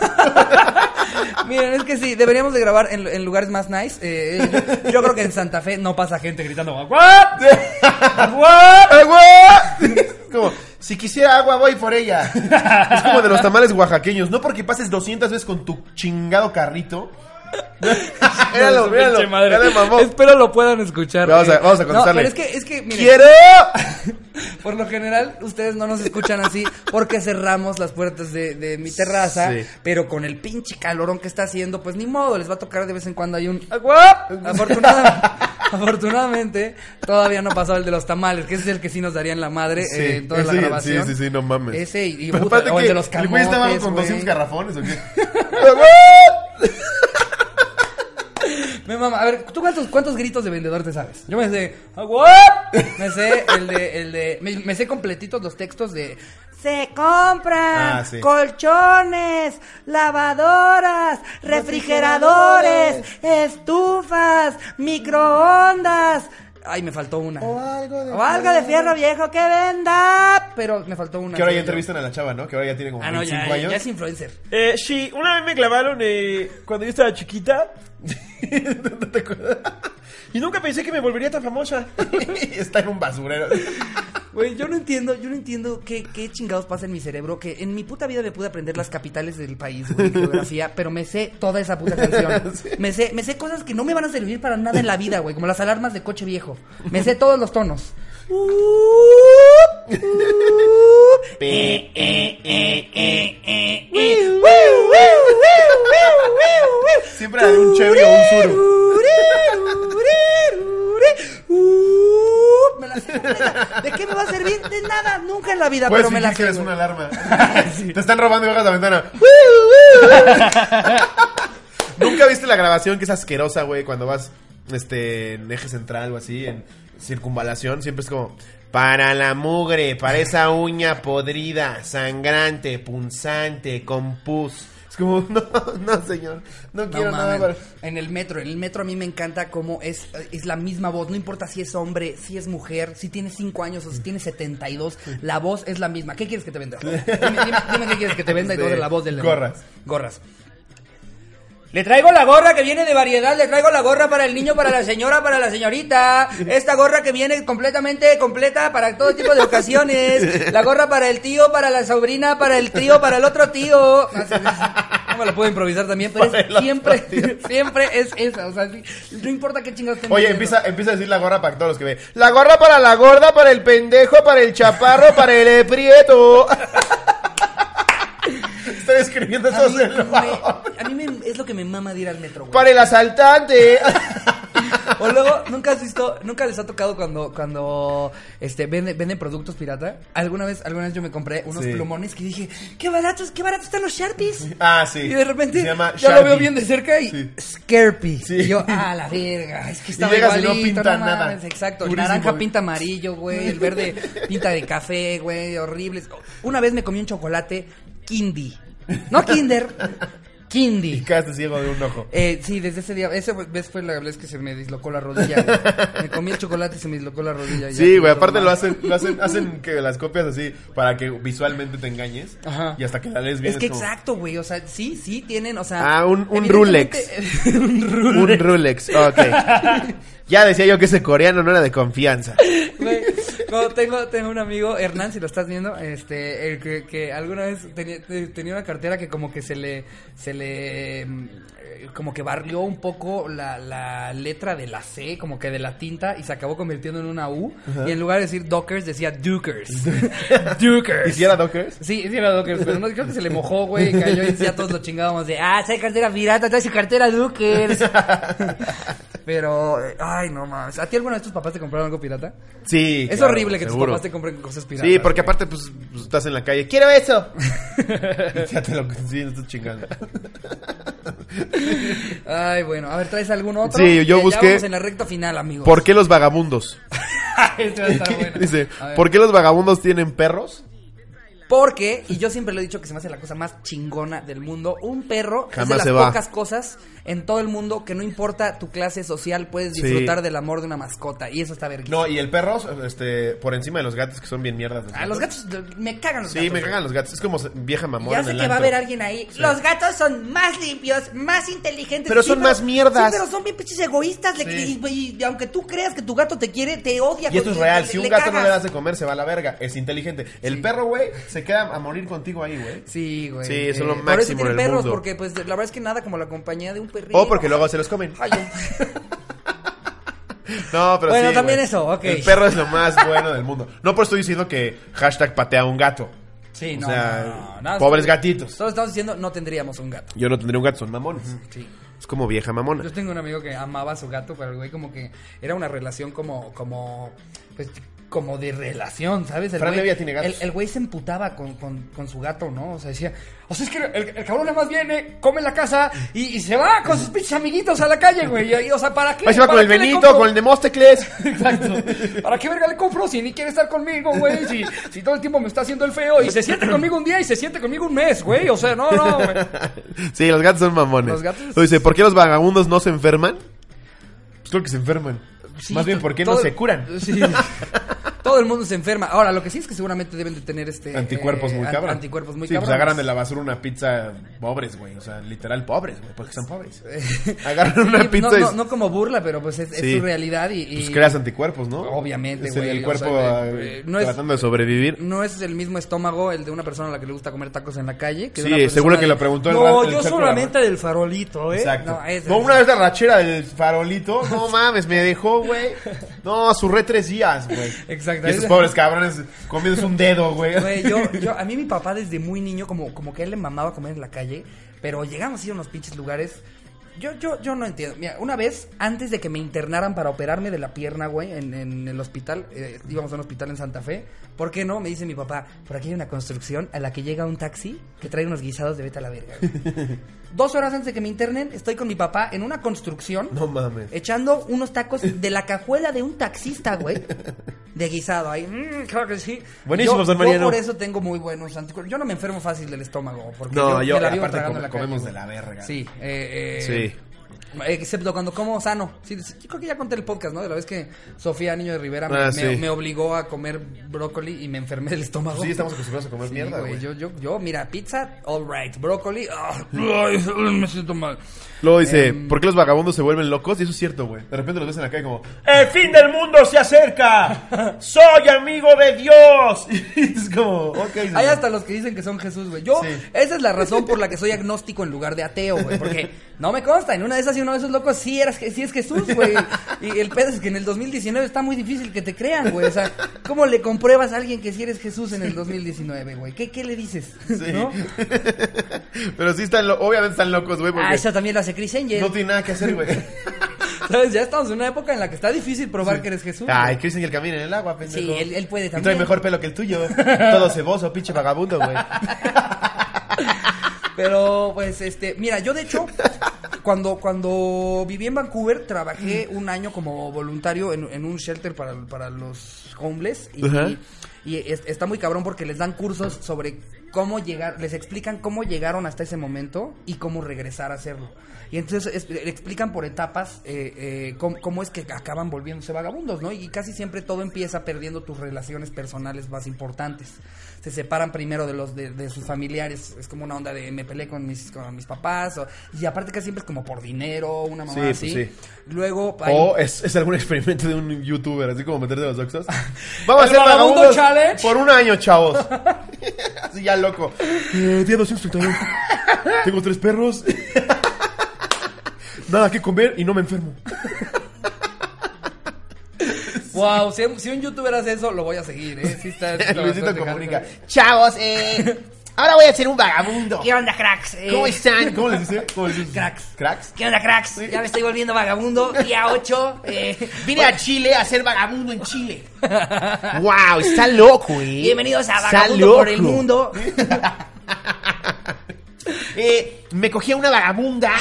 Miren, es que sí, deberíamos de grabar en, en lugares más nice. Eh, yo, yo creo que en Santa Fe no pasa gente gritando ¡Agua! ¡Agua! Como, si quisiera agua, voy por ella. Es como de los tamales oaxaqueños. No porque pases 200 veces con tu chingado carrito. míralo, míralo. Mamó. Espero lo puedan escuchar. Vamos a- eh. vamos a No, contestarle. pero es que, es que, miren, ¡Quiero! por lo general, ustedes no nos escuchan así porque cerramos las puertas de, de mi terraza. Sí. Pero con el pinche calorón que está haciendo, pues ni modo, les va a tocar de vez en cuando hay un. Afortunadamente, afortunadamente, todavía no pasó el de los tamales, que ese es el que sí nos darían la madre Sí, eh, en toda la ese- grabación. Sí, sí, sí, no mames. Ese y, y puta, o el de los El güey estaba camotes, con güey. 200 garrafones, ¿o qué? Me mama. A ver, ¿tú cuántos, cuántos gritos de vendedor te sabes? Yo me sé. "Agua". Me sé el de. El de me, me sé completitos los textos de. Se compran Ah, sí. colchones, lavadoras, refrigeradores, estufas, microondas. Ay, me faltó una. O algo de O algo de fierro viejo que venda. Pero me faltó una. Que ahora ya entrevistan a la chava, ¿no? Que ahora ya tiene como Ah, no, 25 ya, años. ya es influencer. Eh, sí, una vez me clavaron eh, cuando yo estaba chiquita. ¿No te acuerdas? Y nunca pensé que me volvería tan famosa. Está en un basurero. Güey, yo no entiendo, yo no entiendo qué, qué chingados pasa en mi cerebro, que en mi puta vida me pude aprender las capitales del país, güey, geografía, pero me sé toda esa puta canción. Me sé, me sé cosas que no me van a servir para nada en la vida, güey, como las alarmas de coche viejo. Me sé todos los tonos. Siempre de un Chevy o un Suru. Me la sé completa. ¿De qué me va a servir? De nada, nunca en la vida, Puedes pero me la que sé. eres güey. una alarma. Te están robando y bajas la ventana. ¿Nunca viste la grabación que es asquerosa, güey? Cuando vas este, en eje central o así, en circunvalación, siempre es como... Para la mugre, para esa uña podrida, sangrante, punzante, con pus. Es como, no, no, señor, no No quiero nada mames. para... En el metro, en el metro a mí me encanta cómo es, es la misma voz, no importa si es hombre, si es mujer, si tiene 5 años o si tiene 72, la voz es la misma. ¿Qué quieres que te venda? Dime, dime- dime qué quieres que te venda y eres la voz del Gorras. Gorras. Le traigo la gorra que viene de variedad, le traigo la gorra para el niño, para la señora, para la señorita. Esta gorra que viene completamente completa para todo tipo de ocasiones. La gorra para el tío, para la sobrina, para el tío, para el otro tío. No, me lo puedo improvisar también, pero es- siempre, siempre es esa. O sea, no importa qué chingados estén Oye, empieza, empieza a decir la gorra para todos los que ve. La gorra para la gorda, para el pendejo, para el chaparro, para el prieto. Escribiendo A mí, me- a mí me- es lo que me mama de ir al metro, güey. Para el asaltante. O luego, ¿nunca has visto, nunca les ha tocado cuando, cuando este, venden, venden productos pirata? Alguna vez, alguna vez yo me compré unos Sí. plumones que dije, qué baratos, qué baratos están los Sharpies. Ah, sí. Y de repente Se llama ya lo veo bien de cerca y Sí. Scarpy. Sí. Y yo, ah, la verga, es que estaba llegas y no pinta no nada. mames, Exacto, el Durísimo, naranja güey. pinta amarillo, güey, el verde pinta de café, güey, horribles. Una vez me comí un chocolate Kindy. No Kinder, Kindy. Y quedaste ciego de un ojo. Eh, sí, desde ese día, esa vez fue la vez que se me dislocó la rodilla. güey. Me comí el chocolate y se me dislocó la rodilla. Sí, güey, aparte lo hacen, lo hacen, hacen que las copias así para que visualmente te engañes. Ajá. Y hasta que la lees bien. Es que como, exacto, güey, o sea, sí, sí tienen, o sea... Ah, un- un evidentemente- un Rulex. Un Rulex, ok. ya decía yo que ese coreano no era de confianza. Güey, tengo, tengo un amigo, Hernán, si lo estás viendo, este, el que, que alguna vez tenía, te- tenía una cartera que como que se le, se le, mm, como que barrió un poco la, la letra de la C, como que de la tinta, y se acabó convirtiendo en una U, y en lugar de decir Dockers, decía Dukers. Dukers. ¿Y si era Dockers? Sí, sí era Dockers, pero no, creo que se le mojó, güey, y cayó y ya todos lo chingábamos de, ah, trae cartera pirata, trae su cartera Dockers. pero, ay, no mames. ¿A ti alguna vez tus papás te compraron algo pirata? Sí. Es claro, horrible que tus papás te compren cosas piratas. Sí, porque aparte, pues, pues, estás en la calle. ¡Quiero eso! Y ya te lo sí, no estás chingando. Ay, bueno, a ver, ¿traes algún otro? Sí, yo Ya- busqué- vamos en la recta final, amigos. ¿Por qué los vagabundos? Va a estar bueno. Dice, A. ¿por qué los vagabundos tienen perros? Porque, y yo siempre lo he dicho que se me hace la cosa más chingona del mundo, un perro es Jamás de las se va. pocas cosas en todo el mundo que no importa tu clase social, puedes Sí. disfrutar del amor de una mascota. Y eso está verguísima. No, y el perro, este, por encima de los gatos que son bien mierdas. Ah, los gatos, me cagan los Sí, gatos. me cagan los gatos. Es como vieja mamona Ya en sé el que va a antro. haber alguien ahí. Los gatos son más limpios, más inteligentes. Pero son más mierdas. Sí, pero son bien pinches egoístas. le- Sí. Y, y- y aunque tú creas que tu gato te quiere, te odia. Y esto es real. le- Si un gato no le das de comer, se va a la verga. Es inteligente. El perro, güey, se queda a morir contigo ahí, güey. Sí, güey. Sí, eso es lo Por eso máximo tienen perros, mundo. porque pues la verdad es que nada como la compañía de un perrito. O porque luego se los comen. Ay, No, pero Bueno, sí, también güey. eso, ok. El perro es lo más bueno del mundo. No por estoy diciendo que hashtag patea a un gato. Sí, O no, sea, no, no, no, pobres gatitos. Solo estamos diciendo no tendríamos un gato. Yo no tendría un gato, son mamones. Sí. Es como vieja mamona. Yo tengo un amigo que amaba a su gato, pero el güey como que era una relación como, como, pues, como de relación, ¿sabes? El Fran güey, Evia tiene gatos. El, el güey se emputaba con, con, con su gato, ¿no? O sea, decía, o sea, es que el, el cabrón nada más viene, come en la casa y, y se va con sus pinches amiguitos a la calle, güey. Y, o sea, ¿para qué? Ahí se va con ¿Para el Benito, con el Demóstecles. Exacto. ¿Para qué verga le compro si ni quiere estar conmigo, güey? Si, si todo el tiempo me está haciendo el feo y se siente conmigo un día y se siente conmigo un mes, güey. O sea, no, no, güey. sí, los gatos son mamones. Los gatos- Dice, ¿por qué los vagabundos no se enferman? Pues creo que se enferman. Sí, Más bien, ¿por qué no se curan? Sí. Todo el mundo se enferma. Ahora, lo que sí es que seguramente deben de tener este... Anticuerpos eh, muy cabrón. Anticuerpos muy Sí, pues agarran de la basura una pizza pobres, güey. O sea, literal pobres, güey. Porque son pobres. Agarran una Sí, pizza no, y no, no como burla, pero pues es, su realidad y... y- pues creas anticuerpos, ¿no? Obviamente, el, güey, el o cuerpo sea, eh, es- tratando de sobrevivir. No es el mismo estómago el de una persona a la que le gusta comer tacos en la calle. Que de Sí, una seguro que de- lo preguntó el No, el yo solamente del farolito, ¿eh? Exacto. No, es- No, una vez la rachera del farolito, no mames, me dejó, güey. No, surré tres días, güey. Exacto. Y esos pobres cabrones comiéndose un dedo, güey. Güey, yo, yo, a mí mi papá desde muy niño, como, como que él le mamaba comer en la calle, pero llegamos a ir a unos pinches lugares Yo, yo, yo no entiendo. Mira, una vez, antes de que me internaran para operarme de la pierna, güey, en, en el hospital, eh, íbamos a un hospital en Santa Fe, ¿por qué no? Me dice mi papá, por aquí hay una construcción a la que llega un taxi que trae unos guisados de vete a la verga. güey". Dos horas antes de que me internen, estoy con mi papá en una construcción. No mames. Echando unos tacos de la cajuela de un taxista, güey. De guisado ahí. Mm, claro que sí. Buenísimos, Yo- don Mariano. Yo por eso tengo muy buenos anticuerpos. Yo no me enfermo fácil del estómago. Porque No, yo, me la vivo aparte tragando come- en la comemos de la verga. Sí, eh, eh, Sí. Excepto cuando como sano. Sí, yo creo que ya conté el podcast, ¿no? De la vez que Sofía Niño de Rivera me, Ah, me- sí. me obligó a comer brócoli y me enfermé del estómago. Sí, estamos acostumbrados a comer Sí, mierda, güey. Yo, yo, yo, mira, pizza, all right. Brócoli, ah, ay, me siento mal. Luego dice, Em, ¿por qué los vagabundos se vuelven locos? Y eso es cierto, güey. De repente los ves en la calle como, ¡El fin del mundo se acerca! ¡Soy amigo de Dios! y es como, ok. Hay señor. hasta los que dicen que son Jesús, güey. Yo, Sí. esa es la razón por la que soy agnóstico en lugar de ateo, güey. Porque no me consta, en una de esas y uno de esos locos sí, eras, sí es Jesús, güey. Y el pedo es que en el 2019 está muy difícil que te crean, güey. O sea, ¿cómo le compruebas a alguien que sí eres Jesús en el 2019, güey? ¿Qué, ¿Qué le dices? Sí. ¿No? Pero sí están, lo- obviamente están locos, güey, porque Ah, eso también lo hace Chris Angel. no tiene nada que hacer, güey. ¿Sabes? Ya estamos en una época en la que está difícil probar que eres Jesús. Ay. Chris Angel camina en el agua, pendejo. Sí, él- él puede Y trae también. mejor pelo que el tuyo. Todo ceboso, pinche vagabundo, güey. Pero, pues, este, mira, yo de hecho, cuando, cuando viví en Vancouver, trabajé un año como voluntario en, en un shelter para, para los homeless. Y, Ajá. y es- está muy cabrón porque les dan cursos sobre cómo llegar, les explican cómo llegaron hasta ese momento y cómo regresar a hacerlo. Y entonces es- le explican por etapas eh, eh, cómo, cómo es que acaban volviéndose vagabundos, ¿no? Y casi siempre todo empieza perdiendo tus relaciones personales más importantes. Se separan primero de los de, de sus familiares, es como una onda de me peleé con mis, con mis papás, o- y aparte casi siempre es como por dinero, una mamá Sí, pues así. sí. Luego hay- O es, es algún experimento de un youtuber, así como meterte los oxos. Vamos a ¿El hacer Vagabundo vagabundos Challenge? por un año, chavos. así ya loco. Eh, día 232. Tengo tres perros. Nada que comer y no me enfermo. Wow, si, si un youtuber hace eso, lo voy a seguir, ¿eh? Sí está, Luisito comunica. Chavos, eh, ahora voy a ser un vagabundo. ¿Qué onda, cracks? Eh, ¿Cómo están? ¿Cómo les dice? ¿Cómo les dice? Cracks. ¿Cracks? ¿Qué onda, cracks? Ya me estoy volviendo vagabundo. Día 8. Eh, Vine a Chile a ser vagabundo en Chile. wow, está loco, eh. bienvenidos a Está Vagabundo por el. Mundo. Eh, me cogí a una vagabunda.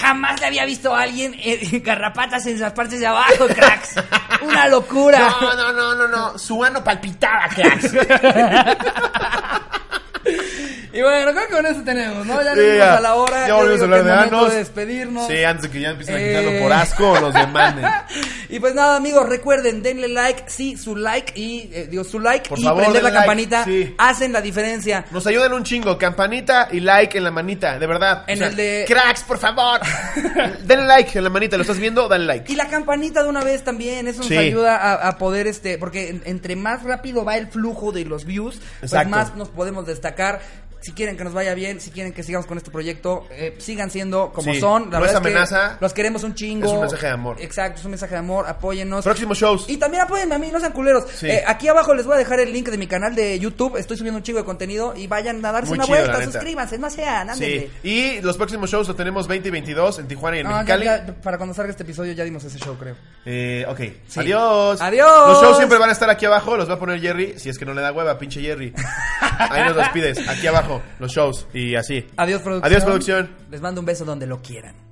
Jamás le había visto a alguien eh, garrapatas en las partes de abajo, cracks. Una locura. No, no, no, no, no. Su ano palpitaba, cracks. Y bueno, creo que con eso tenemos, ¿no? Ya Sí, ya. a la hora. Ya volvimos a hablar de anos. de despedirnos. Sí, antes de que ya empiecen a Eh. quitarlo por asco o nos demanden. Y pues nada, amigos, recuerden, denle like, sí, su like y, eh, digo, su like Por y favor, prender la like, campanita sí. hacen la diferencia. Nos ayudan un chingo. Campanita y like en la manita, de verdad. En O sea, el de... cracks, por favor. Denle like en la manita, ¿lo estás viendo? Dale like. Y la campanita de una vez también, eso nos Sí. ayuda a, a poder, este, porque en- entre más rápido va el flujo de los views, pues más nos podemos destacar. Si quieren que nos vaya bien, si quieren que sigamos con este proyecto, eh, sigan siendo como Sí, son. no La verdad es que amenaza. los queremos un chingo. Es un mensaje de amor. Exacto, es un mensaje de amor. Apóyennos. Próximos shows. Y también apóyenme a mí, no sean culeros. Sí. Eh, aquí abajo les voy a dejar el link de mi canal de YouTube. Estoy subiendo un chingo de contenido y vayan a darse Muy una chido, vuelta, suscríbanse, no sean. Sí. Y los próximos shows los tenemos 20 y 22 en Tijuana y en No, ya- Mexicali. ya, para cuando salga este episodio ya dimos ese show, creo. Eh, ok. Adiós. Adiós. Los shows siempre van a estar aquí abajo. Los va a poner Jerry. Si es que no le da hueva, pinche Jerry. Ahí nos los pides. Aquí abajo, los shows. Y así. Adiós, producción. Adiós, producción. Les mando un beso donde lo quieran.